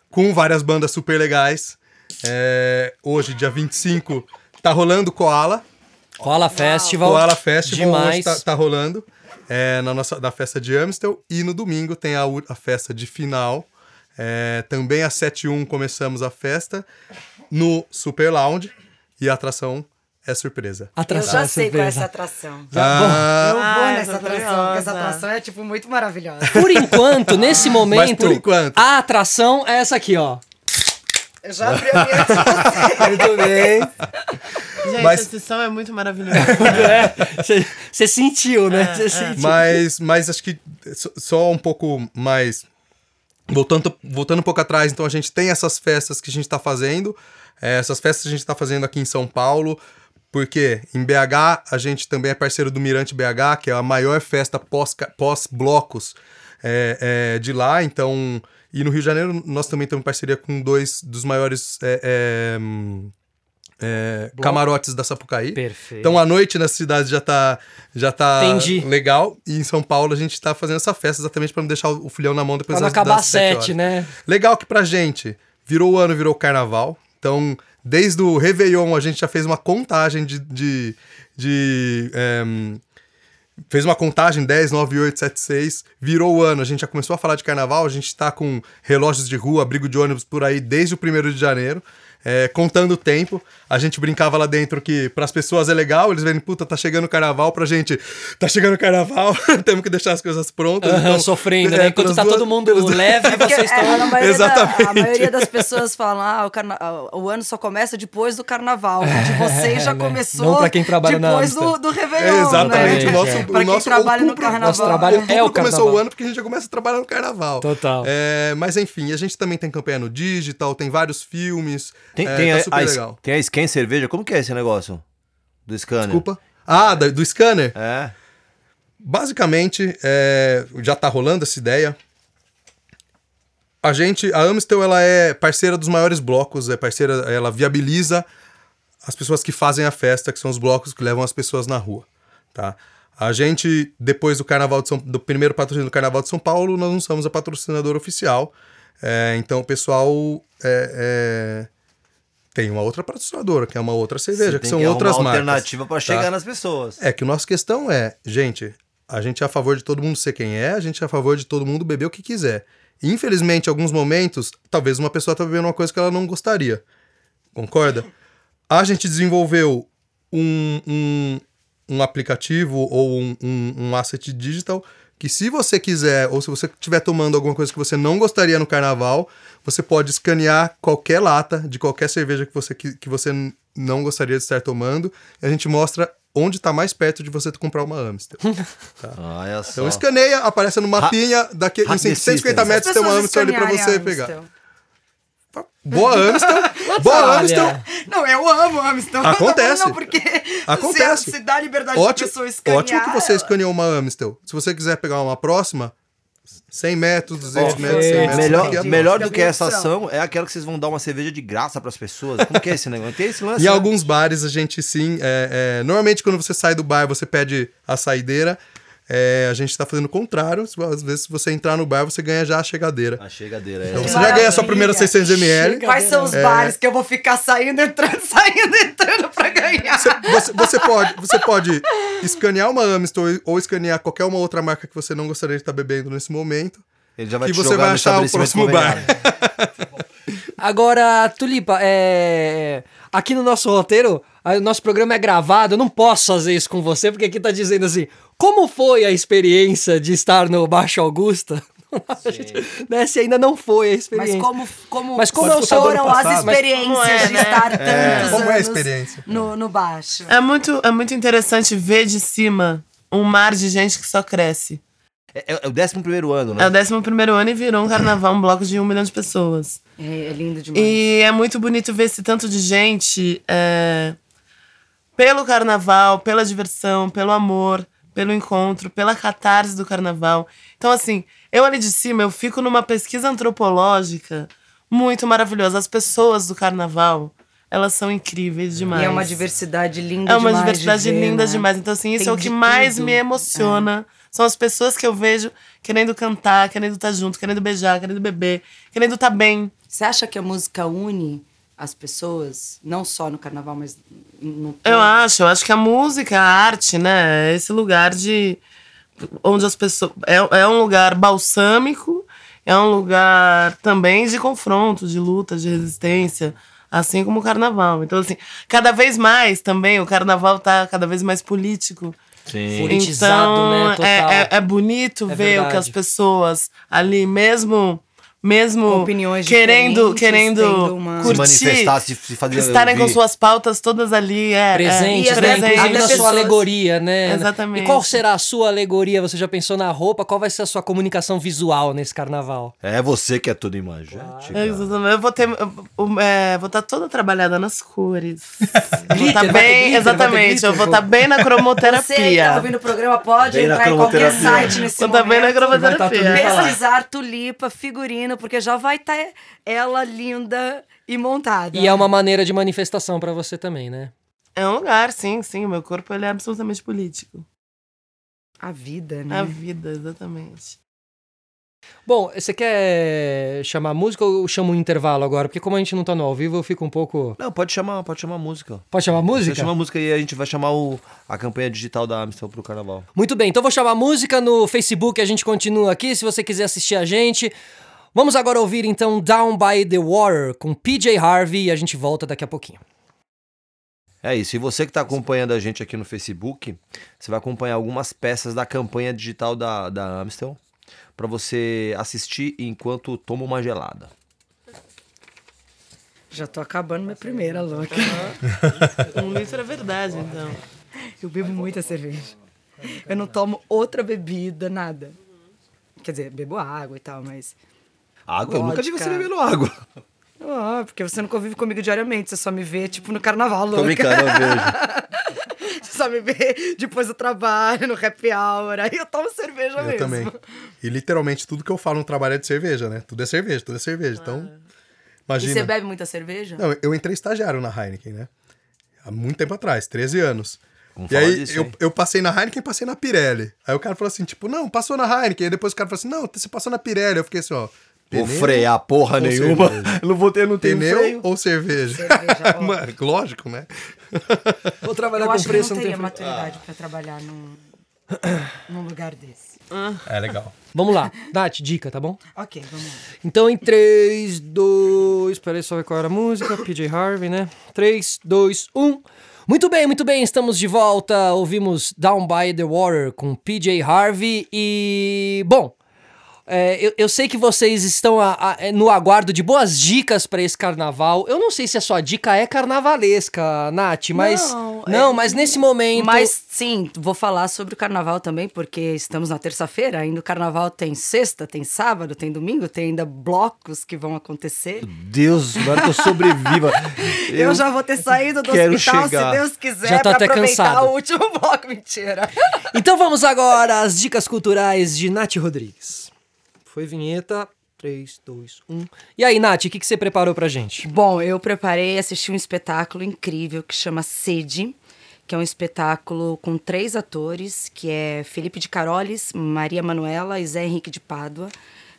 [SPEAKER 5] com várias bandas super legais. É, hoje, dia 25, tá rolando Koala.
[SPEAKER 1] Koala Festival.
[SPEAKER 5] Koala Festival
[SPEAKER 1] Demais.
[SPEAKER 5] hoje tá, tá rolando é, na nossa da festa de Amstel. E no domingo tem a, a festa de final. É, também às 7 e 1 começamos a festa no Super Lounge. E a atração é surpresa.
[SPEAKER 2] Eu
[SPEAKER 1] Atração,
[SPEAKER 2] já sei qual é
[SPEAKER 1] surpresa.
[SPEAKER 2] essa atração.
[SPEAKER 5] Ah,
[SPEAKER 2] Eu vou
[SPEAKER 4] Ah,
[SPEAKER 2] nessa
[SPEAKER 4] essa tô
[SPEAKER 2] atração, porque essa atração é, tipo, muito maravilhosa.
[SPEAKER 1] Por enquanto, nesse momento,
[SPEAKER 5] por enquanto.
[SPEAKER 1] a atração é essa aqui, ó.
[SPEAKER 2] Eu já abri a minha
[SPEAKER 1] Muito bem.
[SPEAKER 4] Gente,
[SPEAKER 5] Mas-
[SPEAKER 4] esse som é muito maravilhoso.
[SPEAKER 1] Você sentiu, né? Você sentiu.
[SPEAKER 5] Mas, mas acho que só- só um pouco mais. Voltando, voltando um pouco atrás, então a gente tem essas festas que a gente está fazendo. É, essas festas a gente está fazendo aqui em São Paulo. Porque em BH a gente também é parceiro do Mirante BH, que é a maior festa pós- pós-blocos é, é, de lá. Então, e no Rio de Janeiro nós também temos parceria com dois dos maiores é, é, é, camarotes da Sapucaí.
[SPEAKER 1] Perfeito.
[SPEAKER 5] Então a noite na cidade já tá, já tá
[SPEAKER 1] Entendi.
[SPEAKER 5] legal. E em São Paulo a gente tá fazendo essa festa exatamente para não deixar o filhão na mão depois
[SPEAKER 1] Pra não
[SPEAKER 5] das,
[SPEAKER 1] acabar
[SPEAKER 5] das sete, horas.
[SPEAKER 1] né?
[SPEAKER 5] Legal que pra gente virou o ano, virou o carnaval. Então, desde o Réveillon, a gente já fez uma contagem de. de, de ehm, fez uma contagem 10, 9, 8, 7, 6. Virou o ano, a gente já começou a falar de carnaval. A gente tá com relógios de rua, abrigo de ônibus por aí desde o 1 de janeiro. é, contando o tempo, a gente brincava lá dentro que pras pessoas é legal, eles verem, puta, tá chegando o carnaval, pra gente, tá chegando o carnaval, temos que deixar as coisas prontas.
[SPEAKER 1] Aham,
[SPEAKER 5] então,
[SPEAKER 1] sofrendo,
[SPEAKER 5] é,
[SPEAKER 1] né? Enquanto
[SPEAKER 5] pelas
[SPEAKER 1] tá
[SPEAKER 5] duas-
[SPEAKER 1] todo mundo leve, vocês
[SPEAKER 2] é,
[SPEAKER 1] estão.
[SPEAKER 2] a, maioria da-
[SPEAKER 5] Exatamente.
[SPEAKER 2] a maioria das pessoas falam, ah, o, carna- ah, o ano só começa depois do carnaval. O de vocês já
[SPEAKER 1] né?
[SPEAKER 2] começou
[SPEAKER 1] Não pra quem trabalha na
[SPEAKER 2] depois do,
[SPEAKER 1] Amstel.
[SPEAKER 2] do Réveillon,
[SPEAKER 5] Exatamente,
[SPEAKER 2] né?
[SPEAKER 5] o nosso,
[SPEAKER 1] É.
[SPEAKER 5] o
[SPEAKER 2] Pra quem
[SPEAKER 5] nosso
[SPEAKER 2] trabalha no carnaval.
[SPEAKER 1] Nosso trabalho
[SPEAKER 5] Outubro
[SPEAKER 1] é o
[SPEAKER 5] começou
[SPEAKER 1] carnaval.
[SPEAKER 5] o ano porque a gente já começa a trabalhar no carnaval.
[SPEAKER 1] Total.
[SPEAKER 5] É, mas enfim, a gente também tem campanha no digital, tem vários filmes.
[SPEAKER 3] Tem,
[SPEAKER 5] é,
[SPEAKER 3] tem,
[SPEAKER 5] tá
[SPEAKER 3] a,
[SPEAKER 5] super
[SPEAKER 3] a,
[SPEAKER 5] legal.
[SPEAKER 3] tem a Scan Cerveja, como que é esse negócio? Do scanner?
[SPEAKER 5] Desculpa. Ah, da- do scanner?
[SPEAKER 3] É.
[SPEAKER 5] Basicamente, é, já tá rolando essa ideia. A gente, a Amstel, ela é parceira dos maiores blocos, é parceira, ela viabiliza as pessoas que fazem a festa, que são os blocos que levam as pessoas na rua, tá? A gente, depois do Carnaval de São, do primeiro patrocínio do Carnaval de São Paulo, nós não somos a patrocinadora oficial. É, então o pessoal é, é, tem uma outra patrocinadora, que é uma outra cerveja,
[SPEAKER 3] Você
[SPEAKER 5] que são
[SPEAKER 3] arrumar
[SPEAKER 5] outras marcas.
[SPEAKER 3] alternativa pra chegar
[SPEAKER 5] tá?
[SPEAKER 3] nas pessoas.
[SPEAKER 5] É que a nossa questão é, gente, a gente é a favor de todo mundo ser quem é, a gente é a favor de todo mundo beber o que quiser. E, infelizmente, em alguns momentos, talvez uma pessoa tá bebendo uma coisa que ela não gostaria. Concorda? A gente desenvolveu um, um, um aplicativo ou um, um, um asset digital que se você quiser, ou se você estiver tomando alguma coisa que você não gostaria no carnaval, você pode escanear qualquer lata de qualquer cerveja que você, que, que você não gostaria de estar tomando, e a gente mostra onde está mais perto de você comprar uma Amstel.
[SPEAKER 3] Olha só.
[SPEAKER 5] Então escaneia, aparece no mapinha, daqui, em
[SPEAKER 3] the
[SPEAKER 5] 150
[SPEAKER 3] system.
[SPEAKER 5] metros tem uma Amstel ali pra
[SPEAKER 2] escanearem
[SPEAKER 5] você
[SPEAKER 2] a
[SPEAKER 5] pegar. Boa Amstel, boa Amstel.
[SPEAKER 2] Não, eu amo Amstel.
[SPEAKER 5] Acontece.
[SPEAKER 2] Não, porque
[SPEAKER 5] Acontece.
[SPEAKER 2] Se, se dá liberdade de
[SPEAKER 5] Ótimo,
[SPEAKER 2] pessoa escanear.
[SPEAKER 5] ótimo que você escaneou uma Amstel. Se você quiser pegar uma próxima, 100 metros, 200 metros, 100 metros.
[SPEAKER 3] Melhor, melhor do que essa ação é aquela que vocês vão dar uma cerveja de graça pras pessoas. Como que é esse negócio? Tem esse lance?
[SPEAKER 5] Em
[SPEAKER 3] né?
[SPEAKER 5] alguns bares a gente sim. é, é, normalmente quando você sai do bar, você pede a saideira. É, a gente tá fazendo o contrário. Às vezes, se você entrar no bar, você ganha já a chegadeira.
[SPEAKER 3] A chegadeira.
[SPEAKER 5] Então
[SPEAKER 3] É.
[SPEAKER 5] você já ganha a sua primeira
[SPEAKER 2] maravilha.
[SPEAKER 5] 600ml.
[SPEAKER 2] Quais são os bares que eu vou ficar saindo, entrando, saindo, entrando pra ganhar?
[SPEAKER 5] Você, você pode, você pode escanear uma Amstel ou escanear qualquer uma outra marca que você não gostaria de estar bebendo nesse momento.
[SPEAKER 3] Ele já vai
[SPEAKER 5] que
[SPEAKER 3] te
[SPEAKER 5] você
[SPEAKER 3] jogar
[SPEAKER 5] vai
[SPEAKER 3] no
[SPEAKER 5] achar o próximo bar.
[SPEAKER 3] conveniado.
[SPEAKER 1] Agora, Tulipa, é... aqui no nosso roteiro, o nosso programa é gravado, eu não posso fazer isso com você, porque aqui tá dizendo assim, como foi a experiência de estar no Baixo Augusta? Gente, né, se ainda não foi a
[SPEAKER 2] Mas
[SPEAKER 1] experiência.
[SPEAKER 2] como, como,
[SPEAKER 1] Mas como é
[SPEAKER 2] foram
[SPEAKER 1] ano
[SPEAKER 2] as
[SPEAKER 1] passado?
[SPEAKER 2] experiências
[SPEAKER 4] Mas é,
[SPEAKER 2] de
[SPEAKER 4] né?
[SPEAKER 2] estar tantos
[SPEAKER 5] Como é a experiência?
[SPEAKER 2] No, no baixo?
[SPEAKER 4] É muito, é muito interessante ver de cima um mar de gente que só cresce.
[SPEAKER 3] É, é o 11 primeiro ano, né?
[SPEAKER 4] É o 11 primeiro ano e virou um carnaval, um bloco de um milhão de pessoas.
[SPEAKER 2] É, é lindo demais.
[SPEAKER 4] E é muito bonito ver esse tanto de gente é, pelo carnaval, pela diversão, pelo amor, pelo encontro, pela catarse do carnaval. Então, assim, eu ali de cima, eu fico numa pesquisa antropológica muito maravilhosa. As pessoas do carnaval, elas são incríveis demais.
[SPEAKER 2] E é uma diversidade linda
[SPEAKER 4] É uma
[SPEAKER 2] demais.
[SPEAKER 4] diversidade
[SPEAKER 2] de ver,
[SPEAKER 4] linda
[SPEAKER 2] né?
[SPEAKER 4] demais. Então, assim, isso
[SPEAKER 2] Tem
[SPEAKER 4] é o que mais
[SPEAKER 2] tudo.
[SPEAKER 4] me emociona. São as pessoas que eu vejo querendo cantar, querendo estar junto, querendo beijar, querendo beber, querendo estar bem.
[SPEAKER 2] Você acha que a música une as pessoas? Não só no carnaval, mas no
[SPEAKER 4] Eu acho, eu acho que a música, a arte, né, é esse lugar de. onde as pessoas. É, é um lugar balsâmico, é um lugar também de confronto, de luta, de resistência, assim como o carnaval. Então, assim, cada vez mais também, o carnaval tá cada vez mais político.
[SPEAKER 3] Sim.
[SPEAKER 1] Politizado,
[SPEAKER 4] então,
[SPEAKER 1] né, total.
[SPEAKER 4] É, é, é bonito
[SPEAKER 1] É
[SPEAKER 4] ver o que
[SPEAKER 1] verdade.
[SPEAKER 4] as pessoas ali, mesmo. Mesmo
[SPEAKER 2] Com opiniões
[SPEAKER 4] querendo, querendo
[SPEAKER 2] uma-
[SPEAKER 3] Se
[SPEAKER 4] curtir,
[SPEAKER 3] manifestar, se, se fazer
[SPEAKER 4] estarem com
[SPEAKER 3] ouvir.
[SPEAKER 4] suas pautas todas ali, é,
[SPEAKER 1] Presente,
[SPEAKER 4] é,
[SPEAKER 1] né?
[SPEAKER 2] presente.
[SPEAKER 1] Inclusive
[SPEAKER 2] Até
[SPEAKER 1] na sua
[SPEAKER 2] pessoas-
[SPEAKER 1] alegoria, né?
[SPEAKER 4] Exatamente.
[SPEAKER 1] E qual será a sua alegoria? Você já pensou na roupa? Qual vai ser a sua comunicação visual nesse carnaval?
[SPEAKER 3] É você que é tudo.
[SPEAKER 4] É, exatamente. Eu vou ter. eu- é, vou estar toda trabalhada nas cores. vou
[SPEAKER 1] Glitter,
[SPEAKER 4] estar bem.
[SPEAKER 1] glitter,
[SPEAKER 4] exatamente.
[SPEAKER 1] glitter,
[SPEAKER 4] eu vou estar bem na
[SPEAKER 2] Você que
[SPEAKER 4] cromoterapia.
[SPEAKER 2] tá ouvindo o programa pode
[SPEAKER 3] Bem
[SPEAKER 2] entrar em qualquer
[SPEAKER 3] cromoterapia.
[SPEAKER 2] site nesse
[SPEAKER 4] Vou estar bem na
[SPEAKER 2] momento.
[SPEAKER 4] cromoterapia.
[SPEAKER 1] Tá
[SPEAKER 2] Pesquisar tulipa, figurino, porque já vai estar ela linda e montada.
[SPEAKER 1] E é uma maneira de manifestação pra você também, né?
[SPEAKER 4] É um lugar, sim, sim. O meu corpo ele é absolutamente político.
[SPEAKER 2] A vida, né?
[SPEAKER 4] a vida, exatamente.
[SPEAKER 1] Bom, você quer chamar música ou eu chamo um intervalo agora? Porque como a gente não tá no ao vivo, eu fico um pouco...
[SPEAKER 3] Não, pode chamar, pode chamar música.
[SPEAKER 1] Pode chamar música?
[SPEAKER 3] chama música e a gente vai chamar o, a campanha digital da Amstel pro carnaval.
[SPEAKER 1] Muito bem, então vou chamar música no Facebook, a gente continua aqui, se você quiser assistir a gente. Vamos agora ouvir então Down by the Water com PJ Harvey e a gente volta daqui a pouquinho.
[SPEAKER 3] É isso. E você que está acompanhando a gente aqui no Facebook, você vai acompanhar algumas peças da campanha digital da, da Amstel para você assistir enquanto toma uma gelada.
[SPEAKER 2] Já tô acabando minha primeira, louca.
[SPEAKER 4] Um litro é verdade, então.
[SPEAKER 2] Eu bebo muita cerveja. Eu não tomo outra bebida, nada. Quer dizer, bebo água e tal, mas.
[SPEAKER 3] Água? Eu nunca vi
[SPEAKER 2] Vodka.
[SPEAKER 3] você bebendo água.
[SPEAKER 2] Ah, porque você não convive comigo diariamente, você só me vê, tipo, no carnaval,
[SPEAKER 3] Tô
[SPEAKER 2] louca.
[SPEAKER 3] brincando, eu vejo.
[SPEAKER 2] Você só me vê depois do trabalho, no happy hour. Aí eu tomo cerveja
[SPEAKER 5] Eu
[SPEAKER 2] mesmo.
[SPEAKER 5] também. E literalmente tudo que eu falo no trabalho é de cerveja, né? Tudo é cerveja, tudo é cerveja. Então,
[SPEAKER 2] E
[SPEAKER 5] imagina.
[SPEAKER 2] você bebe muita cerveja?
[SPEAKER 5] Não, eu entrei estagiário na Heineken, né? Há muito tempo atrás, 13 anos.
[SPEAKER 3] Vamos
[SPEAKER 5] e aí,
[SPEAKER 3] disso,
[SPEAKER 5] eu, eu passei na Heineken e passei na Pirelli. Aí o cara falou assim, tipo, não, passou na Heineken. Aí depois o cara falou assim, não, você passou na Pirelli. Eu fiquei assim, ó,
[SPEAKER 3] Vou frear porra
[SPEAKER 5] ou
[SPEAKER 3] nenhuma.
[SPEAKER 5] cerveja?
[SPEAKER 3] Eu não vou ter, não tenho
[SPEAKER 5] Pneu
[SPEAKER 3] freio.
[SPEAKER 5] ou cerveja?
[SPEAKER 2] Cerveja.
[SPEAKER 5] Mano, lógico, né?
[SPEAKER 1] Vou trabalhar
[SPEAKER 2] Eu
[SPEAKER 1] com
[SPEAKER 2] acho que eu
[SPEAKER 1] preço,
[SPEAKER 2] não
[SPEAKER 1] não tem
[SPEAKER 2] teria maturidade pra trabalhar num, num lugar desse.
[SPEAKER 5] É legal.
[SPEAKER 1] Vamos lá. Nath, dica, tá bom?
[SPEAKER 2] Ok, vamos lá.
[SPEAKER 1] Então em 3, 2. Peraí, só ver qual era a música. PJ Harvey, né? 3, 2, 1. Muito bem, muito bem, estamos de volta. Ouvimos Down by the Water com PJ Harvey e. Bom. É, eu, eu sei que vocês estão a- a- é, no aguardo de boas dicas pra esse carnaval. Eu não sei se a sua dica é carnavalesca, Nath, mas.
[SPEAKER 2] Não,
[SPEAKER 1] Não,
[SPEAKER 2] é-
[SPEAKER 1] mas nesse momento.
[SPEAKER 2] Mas sim, vou falar sobre o carnaval também, porque estamos na terça-feira, ainda o carnaval tem sexta, tem sábado, tem domingo, tem ainda blocos que vão acontecer.
[SPEAKER 3] Deus, agora que eu sobreviva.
[SPEAKER 2] Eu, já vou ter saído do
[SPEAKER 3] quero
[SPEAKER 2] hospital,
[SPEAKER 3] chegar.
[SPEAKER 2] se Deus quiser,
[SPEAKER 1] Já tô
[SPEAKER 2] pra
[SPEAKER 1] até
[SPEAKER 2] aproveitar
[SPEAKER 1] cansado.
[SPEAKER 2] o último bloco. Mentira.
[SPEAKER 1] Então vamos agora às dicas culturais de Nath Rodrigues. Foi vinheta. 3, 2, 1. E aí, Nath, o que, que você preparou pra gente?
[SPEAKER 2] Bom, eu preparei, assisti um espetáculo incrível que chama Sede, que é um espetáculo com três atores, que é Felipe de Carolis, Maria Manuela e Zé Henrique de Pádua.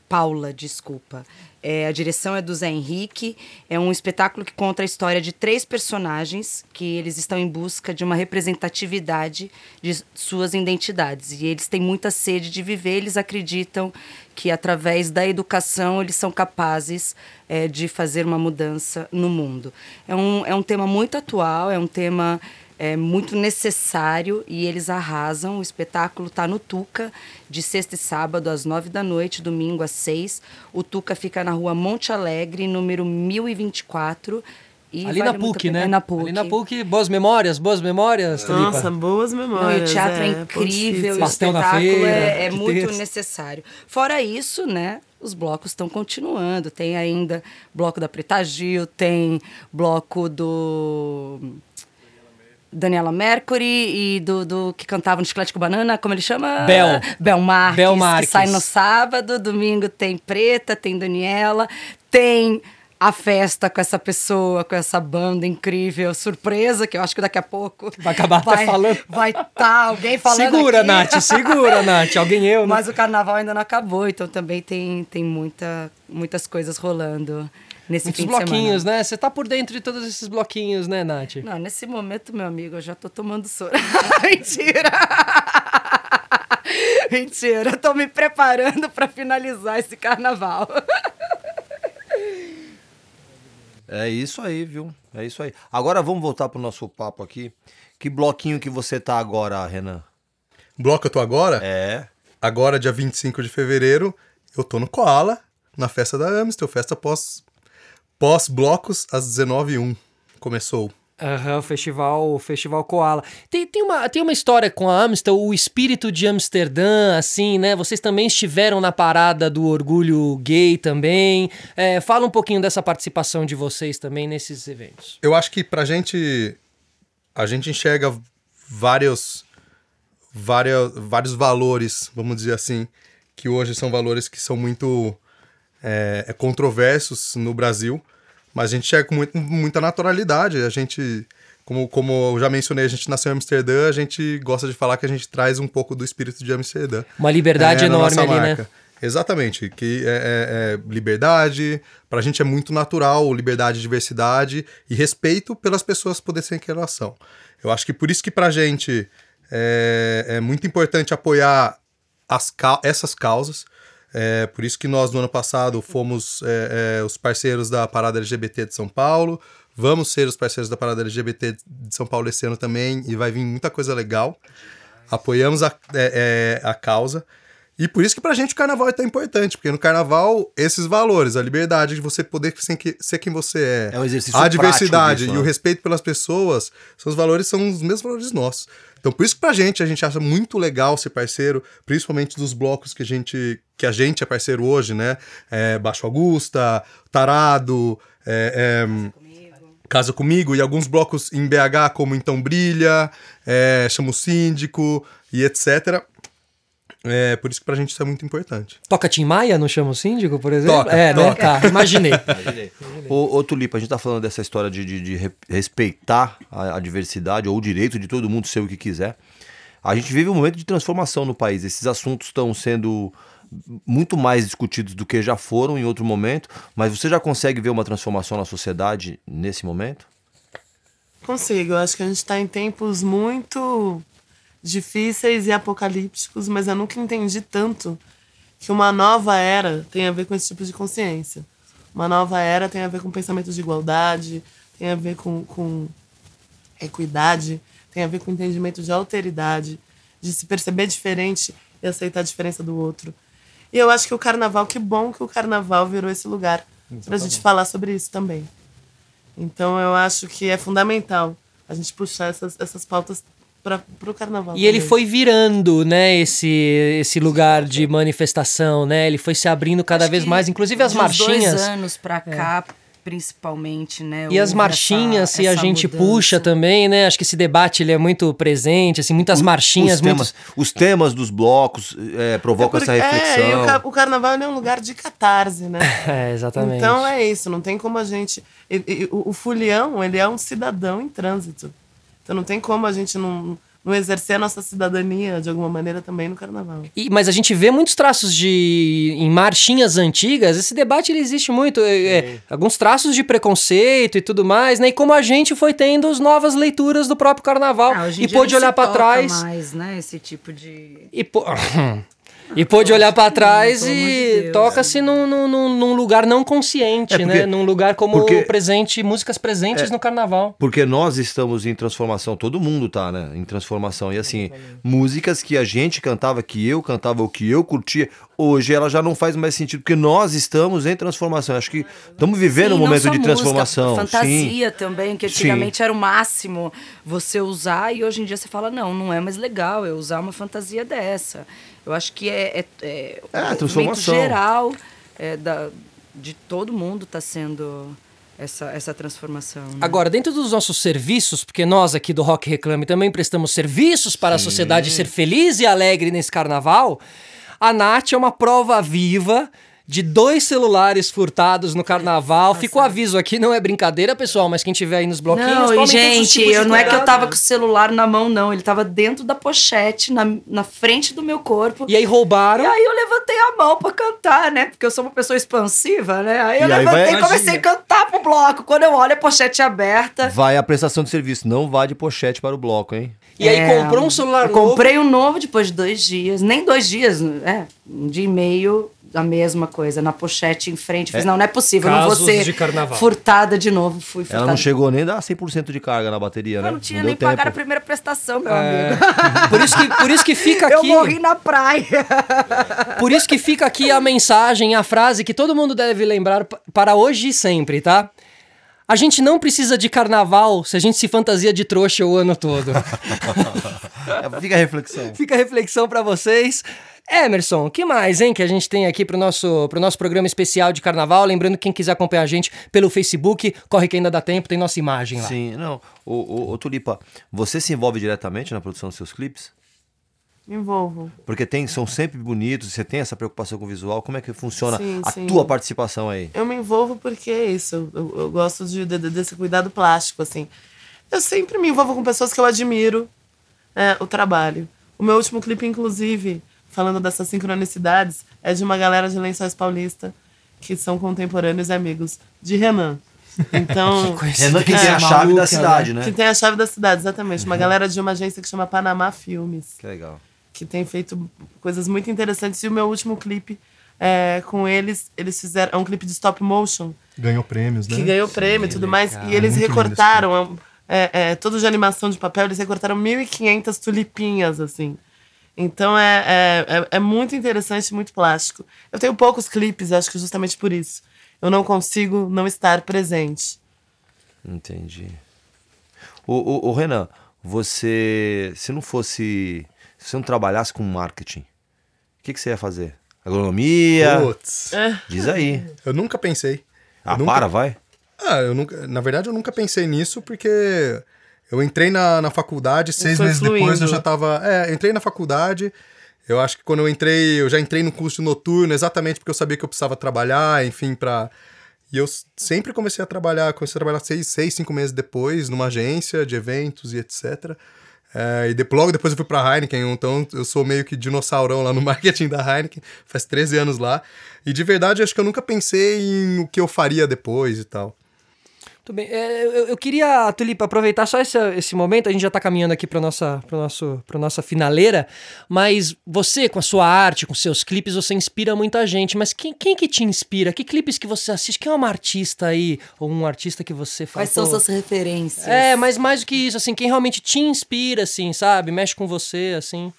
[SPEAKER 2] Paula, desculpa. É, a direção é do Zé Henrique. É um espetáculo que conta a história de três personagens que eles estão em busca de uma representatividade de suas identidades. E eles têm muita sede de viver. Eles acreditam que através da educação eles são capazes é, de fazer uma mudança no mundo. É um, é um tema muito atual, é um tema é muito necessário e eles arrasam. O espetáculo está no Tuca, de sexta e sábado, às nove da noite, domingo às seis. O Tuca fica na rua Monte Alegre, número 1024. E
[SPEAKER 1] Ali
[SPEAKER 2] vale
[SPEAKER 1] na PUC, né?
[SPEAKER 2] É na PUC.
[SPEAKER 1] Ali na PUC, boas memórias, boas memórias, Tulipa.
[SPEAKER 4] Nossa, boas
[SPEAKER 2] Não,
[SPEAKER 4] memórias.
[SPEAKER 2] e o teatro é,
[SPEAKER 4] é,
[SPEAKER 2] incrível,
[SPEAKER 4] difícil.
[SPEAKER 2] o
[SPEAKER 1] Pastel
[SPEAKER 2] espetáculo
[SPEAKER 1] feira,
[SPEAKER 2] é, é muito
[SPEAKER 1] terça.
[SPEAKER 2] necessário. Fora isso, né, os blocos estão continuando. Tem ainda bloco da Preta Gil, tem bloco do Daniela Mercury e do, do que cantava no Chiclete com Banana, como ele chama?
[SPEAKER 1] Bel.
[SPEAKER 2] Bel Marques,
[SPEAKER 1] Bel
[SPEAKER 2] que
[SPEAKER 1] Marques.
[SPEAKER 2] sai no sábado, domingo tem Preta, tem Daniela, tem a festa com essa pessoa, com essa banda incrível, surpresa, que eu acho que daqui a pouco
[SPEAKER 1] Vai acabar até
[SPEAKER 2] vai,
[SPEAKER 1] falando.
[SPEAKER 2] Vai estar alguém falando
[SPEAKER 1] Segura,
[SPEAKER 2] aqui.
[SPEAKER 1] Nath, segura, Nath. Alguém eu, né?
[SPEAKER 2] Mas o carnaval ainda não acabou, então também tem, tem muita, muitas coisas rolando nesse
[SPEAKER 1] Muitos
[SPEAKER 2] fim de
[SPEAKER 1] bloquinhos,
[SPEAKER 2] semana.
[SPEAKER 1] né? Você tá por dentro de todos esses bloquinhos, né, Nath?
[SPEAKER 2] Não, nesse momento, meu amigo, eu já tô tomando soro. Mentira! Mentira, eu tô me preparando para finalizar esse carnaval.
[SPEAKER 3] É isso aí, viu? É isso aí. Agora vamos voltar pro nosso papo aqui. Que bloquinho que você tá agora, Renan?
[SPEAKER 5] Bloco eu tô agora?
[SPEAKER 3] É.
[SPEAKER 5] Agora, dia 25 de fevereiro, eu tô no Koala, na festa da Amstel, festa pós, pós blocos às 19h01. Começou.
[SPEAKER 1] Aham, o festival, festival Koala. Tem, tem, uma, tem uma história com a Amstel, o espírito de Amsterdã, assim, né? Vocês também estiveram na parada do orgulho gay também. É, fala um pouquinho dessa participação de vocês também nesses eventos.
[SPEAKER 5] Eu acho que pra gente. A gente enxerga vários, vários, vários valores, vamos dizer assim, que hoje são valores que são muito é, é, controversos no Brasil, mas a gente enxerga com muito- muita naturalidade. A gente, como, como eu já mencionei, a gente nasceu em Amsterdã, a gente gosta de falar que a gente traz um pouco do espírito de Amsterdã.
[SPEAKER 1] Uma liberdade
[SPEAKER 5] É,
[SPEAKER 1] enorme ali,
[SPEAKER 5] marca.
[SPEAKER 1] né?
[SPEAKER 5] Exatamente, que é, é- é liberdade, pra gente é muito natural, liberdade, diversidade e respeito pelas pessoas poderem ser em relação. Eu acho que por isso que pra gente é, é muito importante apoiar as essas causas. É por isso que nós, no ano passado, fomos é, é, os parceiros da Parada LGBT de São Paulo. Vamos ser os parceiros da Parada LGBT de São Paulo esse ano também e vai vir muita coisa legal apoiamos a, é, é, a causa. E por isso que pra gente o carnaval é tão importante, porque no carnaval, esses valores, a liberdade de você poder ser, que- ser quem você é,
[SPEAKER 3] É um exercício
[SPEAKER 5] a diversidade
[SPEAKER 3] disso,
[SPEAKER 5] e o
[SPEAKER 3] né?
[SPEAKER 5] respeito pelas pessoas, são os valores, são os mesmos valores nossos. Então por isso que pra gente, a gente acha muito legal ser parceiro, principalmente dos blocos que a gente, que a gente é parceiro hoje, né? É, Baixo Augusta, Tarado, é, é, Casa Comigo e alguns blocos em BH, como Então Brilha, é, Chama o Síndico e etc. É, por isso que pra gente isso é muito importante.
[SPEAKER 1] Toca Tim Maia no Chama o Síndico, por exemplo?
[SPEAKER 5] Toca,
[SPEAKER 1] é, né?
[SPEAKER 5] toca.
[SPEAKER 1] Tá, imaginei.
[SPEAKER 3] Ô, ô Tulipa, a gente tá falando dessa história de, de- de re- respeitar a, a diversidade ou o direito de todo mundo ser o que quiser. A gente vive um momento de transformação no país. Esses assuntos estão sendo muito mais discutidos do que já foram em outro momento, mas você já consegue ver uma transformação na sociedade nesse momento?
[SPEAKER 4] Consigo. Eu acho que a gente está em tempos muito difíceis e apocalípticos, mas eu nunca entendi tanto que uma nova era tem a ver com esse tipo de consciência. Uma nova era tem a ver com pensamentos de igualdade, tem a ver com, com equidade, tem a ver com entendimento de alteridade, de se perceber diferente e aceitar a diferença do outro. E eu acho que o carnaval, que bom que o carnaval virou esse lugar para a gente falar sobre isso também. Então eu acho que é fundamental a gente puxar essas, essas pautas para o carnaval.
[SPEAKER 1] E ele foi virando, né, esse, esse lugar de manifestação, né? Ele foi se abrindo cada
[SPEAKER 2] Acho
[SPEAKER 1] vez mais, inclusive as marchinhas.
[SPEAKER 2] dois anos pra cá, principalmente, né?
[SPEAKER 1] E as marchinhas,
[SPEAKER 2] essa-
[SPEAKER 1] se a
[SPEAKER 2] essa
[SPEAKER 1] gente
[SPEAKER 2] mudança.
[SPEAKER 1] puxa também, né? Acho que esse debate ele é muito presente, assim, muitas marchinhas,
[SPEAKER 3] os temas,
[SPEAKER 1] muitos...
[SPEAKER 3] os temas dos blocos é, provocam
[SPEAKER 4] É porque-
[SPEAKER 3] essa reflexão.
[SPEAKER 4] É, e o, o carnaval é um lugar de catarse, né?
[SPEAKER 1] É, exatamente.
[SPEAKER 4] Então é isso, não tem como a gente. e- e- o, o fulião, ele é um cidadão em trânsito. Então não tem como a gente não, não exercer a nossa cidadania de alguma maneira também no carnaval.
[SPEAKER 1] E- mas a gente vê muitos traços de em marchinhas antigas. Esse debate ele existe muito, é, é, alguns traços de preconceito e tudo mais, né? E como a gente foi tendo as novas leituras do próprio carnaval
[SPEAKER 2] Ah, hoje em
[SPEAKER 1] e
[SPEAKER 2] dia
[SPEAKER 1] pôde olhar
[SPEAKER 2] toca
[SPEAKER 1] trás
[SPEAKER 2] mais, né? Esse tipo de.
[SPEAKER 1] e pô- E pôde olhar pra trás
[SPEAKER 2] de
[SPEAKER 1] e toca-se num, num, num- num lugar não consciente,
[SPEAKER 3] É, porque-
[SPEAKER 1] né? Num lugar como
[SPEAKER 3] porque-
[SPEAKER 1] o presente, músicas presentes no carnaval.
[SPEAKER 3] Porque nós estamos em transformação, todo mundo tá, né? Em transformação. E assim, músicas que a gente cantava, que eu cantava, ou que eu curtia, hoje ela já não faz mais sentido, porque nós estamos em transformação. Acho que estamos vivendo
[SPEAKER 2] Sim,
[SPEAKER 3] um momento de
[SPEAKER 2] música,
[SPEAKER 3] transformação. Sim.
[SPEAKER 2] fantasia também, que antigamente era o máximo você usar e hoje em dia você fala, não, não é mais legal eu usar uma fantasia dessa. Eu acho que é, é, é,
[SPEAKER 3] É,
[SPEAKER 2] o
[SPEAKER 3] transformação.
[SPEAKER 2] geral é, da, de todo mundo está sendo essa, essa transformação. né?
[SPEAKER 1] Agora, dentro dos nossos serviços, porque nós aqui do Rock Reclame também prestamos serviços para a sociedade ser feliz e alegre nesse carnaval, a Nath é uma prova viva de dois celulares furtados no carnaval. Fica o aviso aqui, não é brincadeira, pessoal, mas quem tiver aí nos bloquinhos,
[SPEAKER 2] Não, e gente, eu não é que eu tava com o celular na mão, não. Ele tava dentro da pochete, na, na frente do meu corpo.
[SPEAKER 1] E aí roubaram.
[SPEAKER 2] E aí eu levantei a mão pra cantar, né? Porque eu sou uma pessoa expansiva, né? Aí eu
[SPEAKER 3] E
[SPEAKER 2] levantei e comecei a cantar pro bloco. Quando eu olho a pochete aberta.
[SPEAKER 3] Vai a prestação de serviço, não vá de pochete para o bloco, hein?
[SPEAKER 1] E aí
[SPEAKER 2] É,
[SPEAKER 1] comprou um celular
[SPEAKER 2] eu
[SPEAKER 1] novo.
[SPEAKER 2] Comprei um novo depois de dois dias. Nem dois dias, é. Um dia e meio, a mesma coisa. Na pochete em frente. Fiz, não, não é possível. eu não vou ser
[SPEAKER 1] de carnaval.
[SPEAKER 2] furtada de novo. Fui furtada.
[SPEAKER 3] Ela não chegou nem a dar 100% de carga na bateria, né?
[SPEAKER 2] Eu não tinha
[SPEAKER 3] deu
[SPEAKER 2] nem pagado a primeira prestação, meu
[SPEAKER 1] É.
[SPEAKER 2] amigo.
[SPEAKER 1] Por isso que, por isso que fica
[SPEAKER 2] Eu
[SPEAKER 1] aqui.
[SPEAKER 2] morri na praia.
[SPEAKER 1] Por isso que fica aqui a mensagem, a frase que todo mundo deve lembrar para hoje e sempre, tá? A gente não precisa de carnaval se a gente se fantasia de trouxa o ano todo.
[SPEAKER 3] É, Fica a reflexão.
[SPEAKER 1] Fica a reflexão pra vocês. Emerson, que mais, hein, que a gente tem aqui pro nosso, pro nosso programa especial de carnaval? Lembrando que quem quiser acompanhar a gente pelo Facebook, corre que ainda dá tempo, tem nossa imagem lá.
[SPEAKER 3] Sim, não. Ô, ô, ô, Tulipa, você se envolve diretamente na produção dos seus clipes?
[SPEAKER 4] Me envolvo.
[SPEAKER 3] Porque tem, são sempre bonitos, você tem essa preocupação com o visual. Como é que funciona
[SPEAKER 4] Sim,
[SPEAKER 3] a
[SPEAKER 4] sim.
[SPEAKER 3] tua participação aí?
[SPEAKER 4] Eu me envolvo porque é isso. Eu, eu gosto de, de- desse cuidado plástico, assim. Eu sempre me envolvo com pessoas que eu admiro né, o trabalho. O meu último clipe, inclusive, falando dessas sincronicidades, é de uma galera de Lençóis Paulista que são contemporâneos e amigos de Renan. Então,
[SPEAKER 3] Renan que
[SPEAKER 4] É,
[SPEAKER 3] tem a chave da
[SPEAKER 1] maluca,
[SPEAKER 3] cidade, né?
[SPEAKER 4] que tem a chave da cidade, exatamente. Uma galera de uma agência que chama Panamá Filmes
[SPEAKER 3] Que legal.
[SPEAKER 4] que tem feito coisas muito interessantes. E o meu último clipe é, com eles, eles fizeram. É um clipe de stop motion,
[SPEAKER 5] Ganhou prêmios, né?
[SPEAKER 4] que ganhou prêmio e tudo mais. E eles recortaram, é, é, tudo de animação de papel, eles recortaram 1.500 tulipinhas, assim. Então é, é, é, é muito interessante, muito plástico. Eu tenho poucos clipes, acho que justamente por isso. Eu não consigo não estar presente.
[SPEAKER 3] Entendi. Ô, ô, ô, Renan, você. Se não fosse. Se você não trabalhasse com marketing, o que, que você ia fazer? Agronomia?
[SPEAKER 5] Putz,
[SPEAKER 3] Diz aí.
[SPEAKER 5] eu nunca pensei.
[SPEAKER 3] Ah,
[SPEAKER 5] Eu nunca-
[SPEAKER 3] para, vai.
[SPEAKER 5] Ah, eu nunca, na verdade, eu nunca pensei nisso porque eu entrei na, na faculdade, seis meses depois
[SPEAKER 4] fluindo.
[SPEAKER 5] eu já tava. É, entrei na faculdade. Eu acho que quando eu entrei, eu já entrei no curso noturno exatamente porque eu sabia que eu precisava trabalhar, enfim, pra. E eu sempre comecei a trabalhar, comecei a trabalhar seis, seis cinco meses depois, numa agência de eventos e etc. É, e de, logo depois eu fui pra Heineken, então eu sou meio que dinossaurão lá no marketing da Heineken, faz 13 anos lá. E de verdade, acho que eu nunca pensei em o que eu faria depois e tal.
[SPEAKER 1] Muito bem. É, eu, eu queria, Tulipa, aproveitar só esse, esse momento, a gente já está caminhando aqui para nossa, pra nosso, pra nossa finaleira, mas você, com a sua arte, com seus clipes, você inspira muita gente, mas quem, quem que te inspira? Que clipes que você assiste? Quem é uma artista aí, ou um artista que você fala?
[SPEAKER 2] Quais são suas referências?
[SPEAKER 1] É, mas mais do que isso, assim, quem realmente te inspira, assim, sabe? Mexe com você, assim.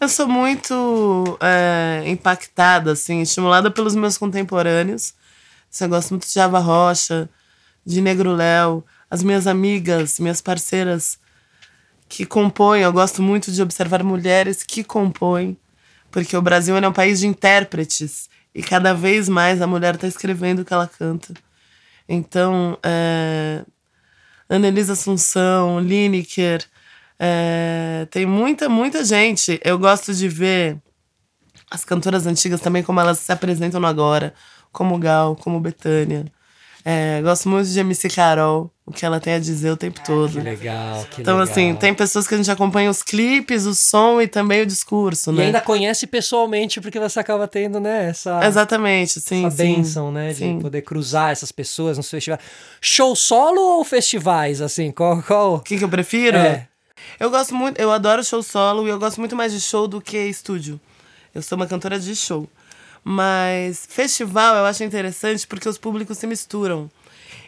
[SPEAKER 4] Eu sou muito é, impactada, assim, estimulada pelos meus contemporâneos. Assim, eu gosto muito de Java Rocha, de Negro Léo, as minhas amigas, minhas parceiras que compõem. Eu gosto muito de observar mulheres que compõem, porque o Brasil é um país de intérpretes e cada vez mais a mulher está escrevendo o que ela canta. Então, é, Annelise Assunção, Lineker, é, tem muita, muita gente. Eu gosto de ver as cantoras antigas também, como elas se apresentam no agora, como Gal, como Betânia. É, gosto muito de MC Carol, o que ela tem a dizer o tempo todo.
[SPEAKER 1] Que legal, que
[SPEAKER 4] Então,
[SPEAKER 1] legal.
[SPEAKER 4] assim, tem pessoas que a gente acompanha os clipes, o som e também o discurso,
[SPEAKER 1] E
[SPEAKER 4] né?
[SPEAKER 1] ainda conhece pessoalmente, porque você acaba tendo, né, essa...
[SPEAKER 4] Exatamente, sim,
[SPEAKER 1] essa
[SPEAKER 4] sim.
[SPEAKER 1] bênção, né?
[SPEAKER 4] Sim.
[SPEAKER 1] De poder cruzar essas pessoas nos festivais. Show solo ou festivais, assim? Qual. qual...
[SPEAKER 4] O que, que eu prefiro?
[SPEAKER 1] É.
[SPEAKER 4] Eu gosto muito, eu adoro show solo e eu gosto muito mais de show do que estúdio. Eu sou uma cantora de show. Mas festival eu acho interessante porque os públicos se misturam.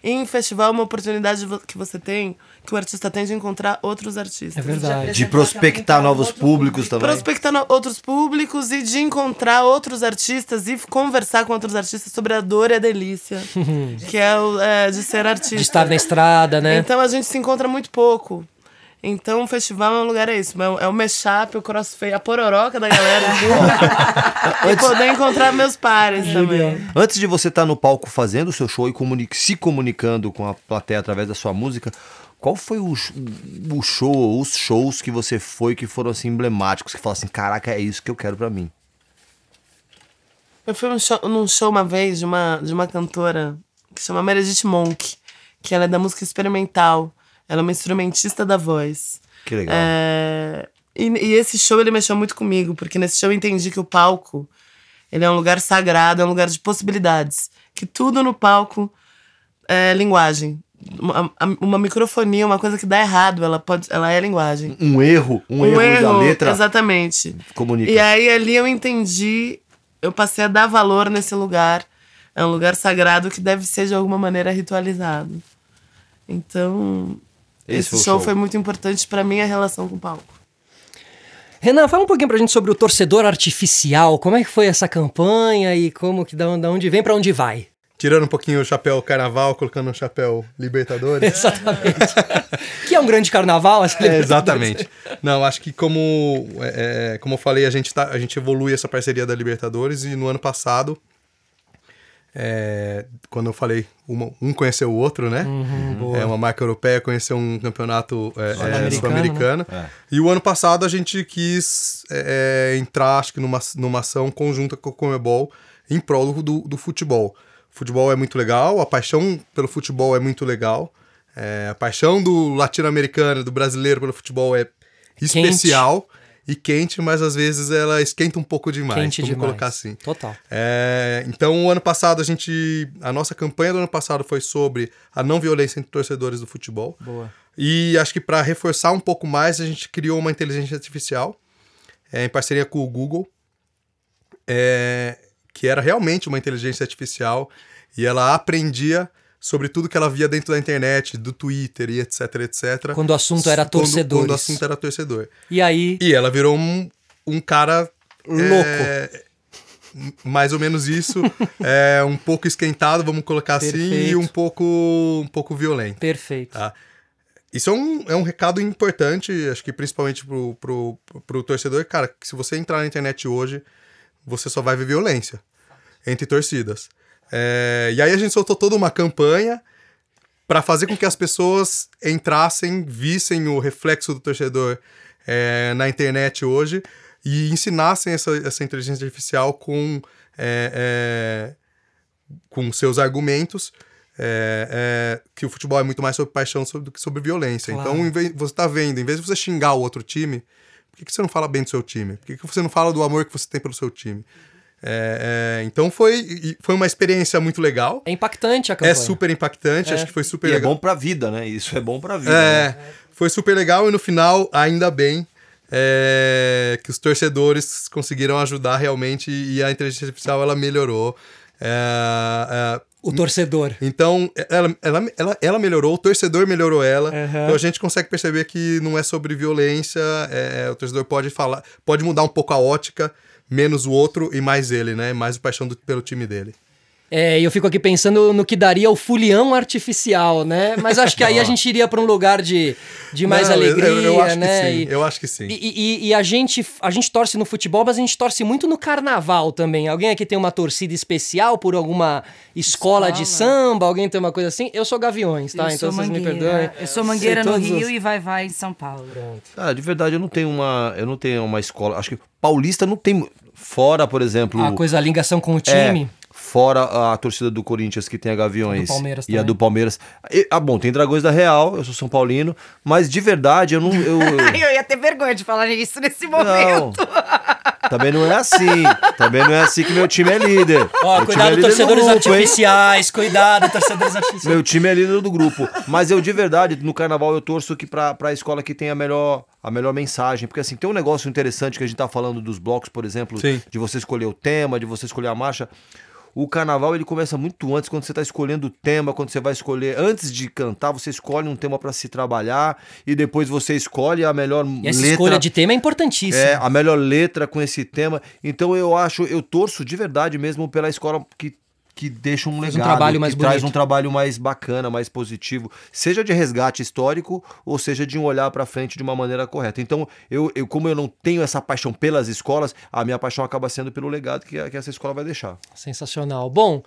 [SPEAKER 4] E em festival é uma oportunidade que você tem, que o artista tem de encontrar outros artistas.
[SPEAKER 1] É verdade.
[SPEAKER 3] De prospectar novos públicos também.
[SPEAKER 4] Prospectar no- outros públicos e de encontrar outros artistas e conversar com outros artistas sobre a dor e a delícia, que é, o, é de ser artista.
[SPEAKER 1] De estar na estrada, né?
[SPEAKER 4] Então a gente se encontra muito pouco. Então o festival é um lugar é isso, é o, é o mashup, o crossfade, a pororoca da galera. e poder encontrar meus pares também.
[SPEAKER 3] Antes de você estar no palco fazendo o seu show e comuni- se comunicando com a plateia através da sua música, qual foi o, o show ou os shows que você foi que foram assim emblemáticos, que falaram assim, caraca, é isso que eu quero pra mim?
[SPEAKER 4] Eu fui num show, num show uma vez de uma, de uma cantora que chama Meredith Monk, que ela é da música experimental. Ela é uma instrumentista da voz.
[SPEAKER 3] Que legal.
[SPEAKER 4] É, e, e esse show ele mexeu muito comigo, porque nesse show eu entendi que o palco ele é um lugar sagrado, é um lugar de possibilidades. Que tudo no palco é linguagem. Uma, uma microfonia, uma coisa que dá errado, ela, pode, ela é linguagem.
[SPEAKER 3] Um erro, um, erro, da letra
[SPEAKER 4] Exatamente.
[SPEAKER 3] comunica.
[SPEAKER 4] E aí ali eu entendi, eu passei a dar valor nesse lugar. É um lugar sagrado que deve ser de alguma maneira ritualizado. Então,
[SPEAKER 3] Esse
[SPEAKER 4] esse,
[SPEAKER 3] foi
[SPEAKER 4] show,
[SPEAKER 3] show.
[SPEAKER 4] foi muito importante pra minha relação com o palco.
[SPEAKER 1] Renan, fala um pouquinho pra gente sobre o torcedor artificial. Como é que foi essa campanha e como que da onde, da onde vem pra onde vai?
[SPEAKER 5] Tirando um pouquinho o chapéu carnaval, colocando o chapéu Libertadores.
[SPEAKER 1] Exatamente. que é um grande carnaval, essa
[SPEAKER 5] É, exatamente. Não, acho que como, é, é, como eu falei, a gente, tá, a gente evolui essa parceria da Libertadores e no ano passado, é, quando eu falei, uma- um conheceu o outro, né? é, uma marca europeia conheceu um campeonato é, é,
[SPEAKER 1] Sul-americano,
[SPEAKER 5] sul-americano. E o ano passado a gente quis é, é, entrar, acho que numa, numa ação conjunta com o Comebol em prol do, do futebol. Futebol é muito legal, a paixão pelo futebol é muito legal. É, a paixão do latino-americano, do brasileiro pelo futebol é especial e quente, mas às vezes ela esquenta um pouco demais.
[SPEAKER 1] Quente
[SPEAKER 5] vamos
[SPEAKER 1] demais.
[SPEAKER 5] colocar assim.
[SPEAKER 1] Total.
[SPEAKER 5] É, então, o ano passado, a gente. A nossa campanha do ano passado foi sobre a não violência entre torcedores do futebol.
[SPEAKER 1] Boa.
[SPEAKER 5] E acho que para reforçar um pouco mais, a gente criou uma inteligência artificial é, em parceria com o Google, é, que era realmente uma inteligência artificial e ela aprendia sobre tudo que ela via dentro da internet, do Twitter e etc, etc.
[SPEAKER 1] Quando o assunto era
[SPEAKER 5] Quando-
[SPEAKER 1] torcedores.
[SPEAKER 5] Quando o assunto era torcedor.
[SPEAKER 1] E aí,
[SPEAKER 5] E ela virou um, um cara
[SPEAKER 1] louco.
[SPEAKER 5] é, mais ou menos isso. é, um pouco esquentado, vamos colocar assim, e
[SPEAKER 1] Perfeito.
[SPEAKER 5] um pouco, um pouco violento.
[SPEAKER 1] Perfeito.
[SPEAKER 5] Tá? Isso é um, é um recado importante, acho que principalmente pro, pro, pro torcedor. Cara, que se você entrar na internet hoje, você só vai ver violência entre torcidas. É, e aí a gente soltou toda uma campanha para fazer com que as pessoas entrassem, vissem o reflexo do torcedor é, na internet hoje e ensinassem essa, essa inteligência artificial com, é, é, com seus argumentos é, é, que o futebol é muito mais sobre paixão do que sobre violência.
[SPEAKER 1] Claro.
[SPEAKER 5] Então, em vez- você tá vendo, em vez de você xingar o outro time, por que, que você não fala bem do seu time? Por que, que você não fala do amor que você tem pelo seu time? É, é, então foi, foi uma experiência muito legal.
[SPEAKER 1] É impactante a campanha.
[SPEAKER 5] É super impactante, acho que foi super
[SPEAKER 3] E é
[SPEAKER 5] legal.
[SPEAKER 3] bom pra vida, né? Isso é bom pra vida. né?
[SPEAKER 5] É, foi super legal e no final, ainda bem, é, que os torcedores conseguiram ajudar realmente e a inteligência artificial ela melhorou. É, é,
[SPEAKER 1] O torcedor.
[SPEAKER 5] então, ela, ela, ela, ela melhorou, o torcedor melhorou ela.
[SPEAKER 1] Aham.
[SPEAKER 5] Então a gente consegue perceber que não é sobre violência, é, o torcedor pode falar, pode mudar um pouco a ótica, menos o outro e mais ele, né? Mais a paixão do- pelo time dele.
[SPEAKER 1] É, e eu fico aqui pensando no que daria o fulião artificial, né? Mas acho que aí a gente iria pra um lugar de, de mais
[SPEAKER 5] Não,
[SPEAKER 1] alegria,
[SPEAKER 5] eu, eu acho
[SPEAKER 1] né?
[SPEAKER 5] que sim,
[SPEAKER 1] E-
[SPEAKER 5] eu acho que sim.
[SPEAKER 1] E, e- e a, gente, a gente torce no futebol, mas a gente torce muito no carnaval também. Alguém aqui tem uma torcida especial por alguma escola, de samba? Alguém tem uma coisa assim? Eu sou Gaviões, tá?
[SPEAKER 2] eu
[SPEAKER 1] então vocês me perdoem.
[SPEAKER 2] Eu sou mangueira no Rio
[SPEAKER 1] os-
[SPEAKER 2] e vai vai em São Paulo.
[SPEAKER 3] Ah, de verdade, eu não tenho uma. Eu não tenho uma escola. Acho que paulista não tem. Fora, por exemplo.
[SPEAKER 1] A coisa, a ligação com o
[SPEAKER 3] é,
[SPEAKER 1] time.
[SPEAKER 3] fora a torcida do Corinthians que tem a Gaviões
[SPEAKER 1] Do Palmeiras
[SPEAKER 3] e a
[SPEAKER 1] também.
[SPEAKER 3] do Palmeiras. E- ah, bom, tem Dragões da Real, eu sou São Paulino, mas de verdade eu não. Eu,
[SPEAKER 2] Ai, eu ia ter vergonha de falar isso nesse momento.
[SPEAKER 3] Também não é assim. Também não é assim que meu time é líder.
[SPEAKER 1] Ó,
[SPEAKER 3] Meu
[SPEAKER 1] cuidado,
[SPEAKER 3] é líder do
[SPEAKER 1] torcedores
[SPEAKER 3] grupo, hein?
[SPEAKER 1] artificiais, cuidado, torcedores artificiais.
[SPEAKER 3] Meu time é líder do grupo. Mas eu, de verdade, no carnaval eu torço que pra, pra escola que tem a melhor, a melhor mensagem. Porque assim, tem um negócio interessante que a gente tá falando dos blocos, por exemplo,
[SPEAKER 5] Sim.
[SPEAKER 3] de você escolher o tema, de você escolher a marcha. O carnaval ele começa muito antes, quando você está escolhendo o tema, quando você vai escolher. Antes de cantar, você escolhe um tema para se trabalhar e depois você escolhe a melhor
[SPEAKER 1] E essa
[SPEAKER 3] letra.
[SPEAKER 1] escolha de tema é importantíssima.
[SPEAKER 3] É, a melhor letra com esse tema. Então eu acho, eu torço de verdade mesmo pela escola que, que deixa um
[SPEAKER 1] Faz um
[SPEAKER 3] legado,
[SPEAKER 1] trabalho mais
[SPEAKER 3] que traz
[SPEAKER 1] bonito.
[SPEAKER 3] um trabalho mais bacana, mais positivo, seja de resgate histórico ou seja de um olhar para frente de uma maneira correta. Então, eu, eu como eu não tenho essa paixão pelas escolas, a minha paixão acaba sendo pelo legado que, que essa escola vai deixar.
[SPEAKER 1] Sensacional. Bom,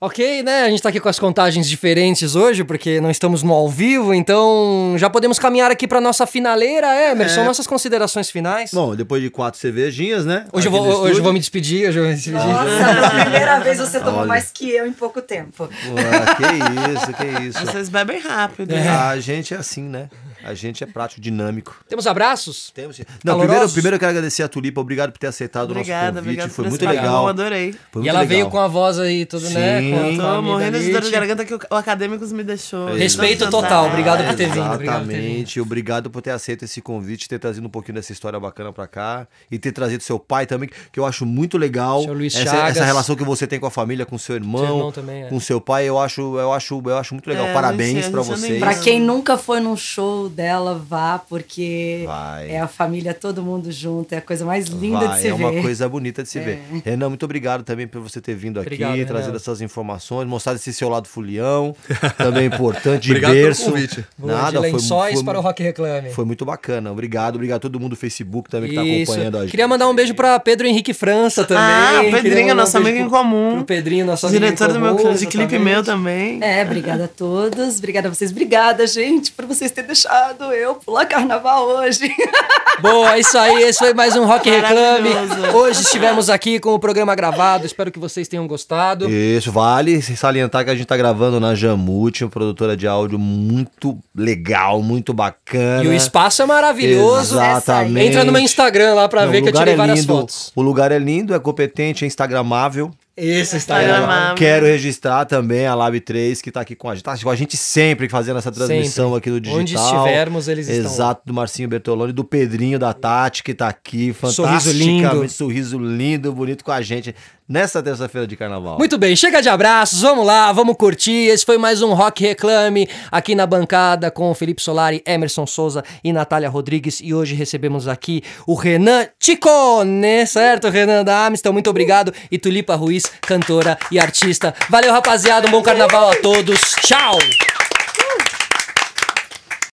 [SPEAKER 1] ok, né? A gente tá aqui com as contagens diferentes hoje, porque não estamos no ao vivo, então já podemos caminhar aqui pra nossa finaleira, Emerson, nossas considerações finais.
[SPEAKER 3] Bom, depois de quatro cervejinhas, né?
[SPEAKER 1] Hoje eu, vou, hoje eu vou me despedir, hoje eu vou me despedir.
[SPEAKER 2] Nossa, pela primeira vez você tomou
[SPEAKER 3] Olha.
[SPEAKER 2] mais que eu em pouco tempo.
[SPEAKER 3] Ah, que isso, que isso.
[SPEAKER 4] Vocês bebem rápido.
[SPEAKER 3] A gente é assim, né? A gente é prático, dinâmico.
[SPEAKER 1] Temos abraços?
[SPEAKER 3] Temos. Não,
[SPEAKER 1] Calorosos?
[SPEAKER 3] primeiro, primeiro eu quero agradecer a Tulipa, obrigado por ter aceitado o nosso
[SPEAKER 4] Obrigada,
[SPEAKER 3] convite.
[SPEAKER 4] obrigada
[SPEAKER 3] Foi muito legal.
[SPEAKER 4] Eu adorei.
[SPEAKER 3] Foi
[SPEAKER 1] e
[SPEAKER 3] muito
[SPEAKER 1] ela
[SPEAKER 3] legal.
[SPEAKER 1] veio com a voz aí, tudo, né?
[SPEAKER 3] Sim.
[SPEAKER 1] Com a
[SPEAKER 4] Tô morrendo de dor de garganta que o, o Acadêmicos me deixou.
[SPEAKER 1] Respeito
[SPEAKER 4] Não
[SPEAKER 1] total, obrigado por ter vindo. Obrigado por ter vindo.
[SPEAKER 3] Exatamente. Obrigado por ter aceito esse convite, ter trazido um pouquinho dessa história bacana pra cá e ter trazido seu pai também, que eu acho muito legal.
[SPEAKER 1] Seu Luiz
[SPEAKER 3] essa,
[SPEAKER 1] Chagas.
[SPEAKER 3] essa relação que você tem com a família, com seu irmão,
[SPEAKER 1] Seu irmão também, é.
[SPEAKER 3] com seu pai, eu acho, eu acho, eu acho muito legal.
[SPEAKER 4] É,
[SPEAKER 3] Parabéns
[SPEAKER 4] a gente-
[SPEAKER 3] pra
[SPEAKER 4] a gente anda em
[SPEAKER 3] vocês.
[SPEAKER 2] Pra
[SPEAKER 4] Isso.
[SPEAKER 2] quem nunca foi num show dela, vá, porque
[SPEAKER 3] Vai.
[SPEAKER 2] é a família, todo mundo junto, é a coisa mais linda
[SPEAKER 3] Vai,
[SPEAKER 2] de se
[SPEAKER 3] é
[SPEAKER 2] ver.
[SPEAKER 3] uma coisa bonita de se ver. Renan, muito obrigado também por você ter vindo aqui,
[SPEAKER 1] Obrigado, Renan.
[SPEAKER 3] trazido essas informações, mostrado esse seu lado fulião, também importante, de
[SPEAKER 5] Obrigado pelo
[SPEAKER 3] berço.
[SPEAKER 5] convite.
[SPEAKER 3] Nada,
[SPEAKER 1] de
[SPEAKER 3] foi,
[SPEAKER 1] lençóis
[SPEAKER 3] foi,
[SPEAKER 1] para o Rock Reclame.
[SPEAKER 3] foi muito bacana. Obrigado, obrigado a todo mundo do Facebook também que tá
[SPEAKER 1] Isso.
[SPEAKER 3] acompanhando a gente.
[SPEAKER 1] Queria mandar um beijo pra Pedro Henrique França também.
[SPEAKER 4] Ah, o Pedrinho,
[SPEAKER 1] mandar um
[SPEAKER 4] nosso amigo em comum.
[SPEAKER 1] Pro Pedrinho, nosso amigo
[SPEAKER 4] Diretor
[SPEAKER 1] em
[SPEAKER 4] do meu
[SPEAKER 1] comum,
[SPEAKER 4] de clipe meu também.
[SPEAKER 2] É, obrigada a todos, obrigada a vocês, obrigada, gente, por vocês terem deixado eu pular carnaval hoje.
[SPEAKER 1] Boa, é isso aí. Esse foi mais um Rock Reclame. Hoje estivemos aqui com o programa gravado. Espero que vocês tenham gostado.
[SPEAKER 3] Isso, vale salientar que a gente tá gravando na Jamute, uma produtora de áudio muito legal, muito bacana.
[SPEAKER 1] E o espaço é maravilhoso.
[SPEAKER 3] Exatamente.
[SPEAKER 1] Entra no meu Instagram lá pra
[SPEAKER 3] Não,
[SPEAKER 1] ver que eu tirei
[SPEAKER 3] é
[SPEAKER 1] várias
[SPEAKER 3] lindo,
[SPEAKER 1] fotos.
[SPEAKER 3] O lugar é lindo, é competente, é instagramável.
[SPEAKER 1] Isso,
[SPEAKER 4] Instagram.
[SPEAKER 3] Quero registrar também a Lab 3, que tá aqui com a gente. Tá com a gente sempre fazendo essa transmissão
[SPEAKER 1] Sempre.
[SPEAKER 3] aqui do digital.
[SPEAKER 1] Onde estivermos, eles estão.
[SPEAKER 3] Exato, do Marcinho Bertoloni, do Pedrinho, da Tati, que tá aqui.
[SPEAKER 1] Sorriso
[SPEAKER 3] Fantasticamente,
[SPEAKER 1] lindo.
[SPEAKER 3] sorriso lindo, bonito com a gente nessa terça-feira de carnaval.
[SPEAKER 1] Muito bem, chega de abraços, vamos lá, vamos curtir. Esse foi mais um Rock Reclame aqui na bancada com Felipe Solari, Emerson Souza e Natália Rodrigues. E hoje recebemos aqui o Renan Ticone, certo? Renan da Amistel, muito obrigado. E Tulipa Ruiz, cantora e artista. Valeu, rapaziada, um bom carnaval a todos. Tchau!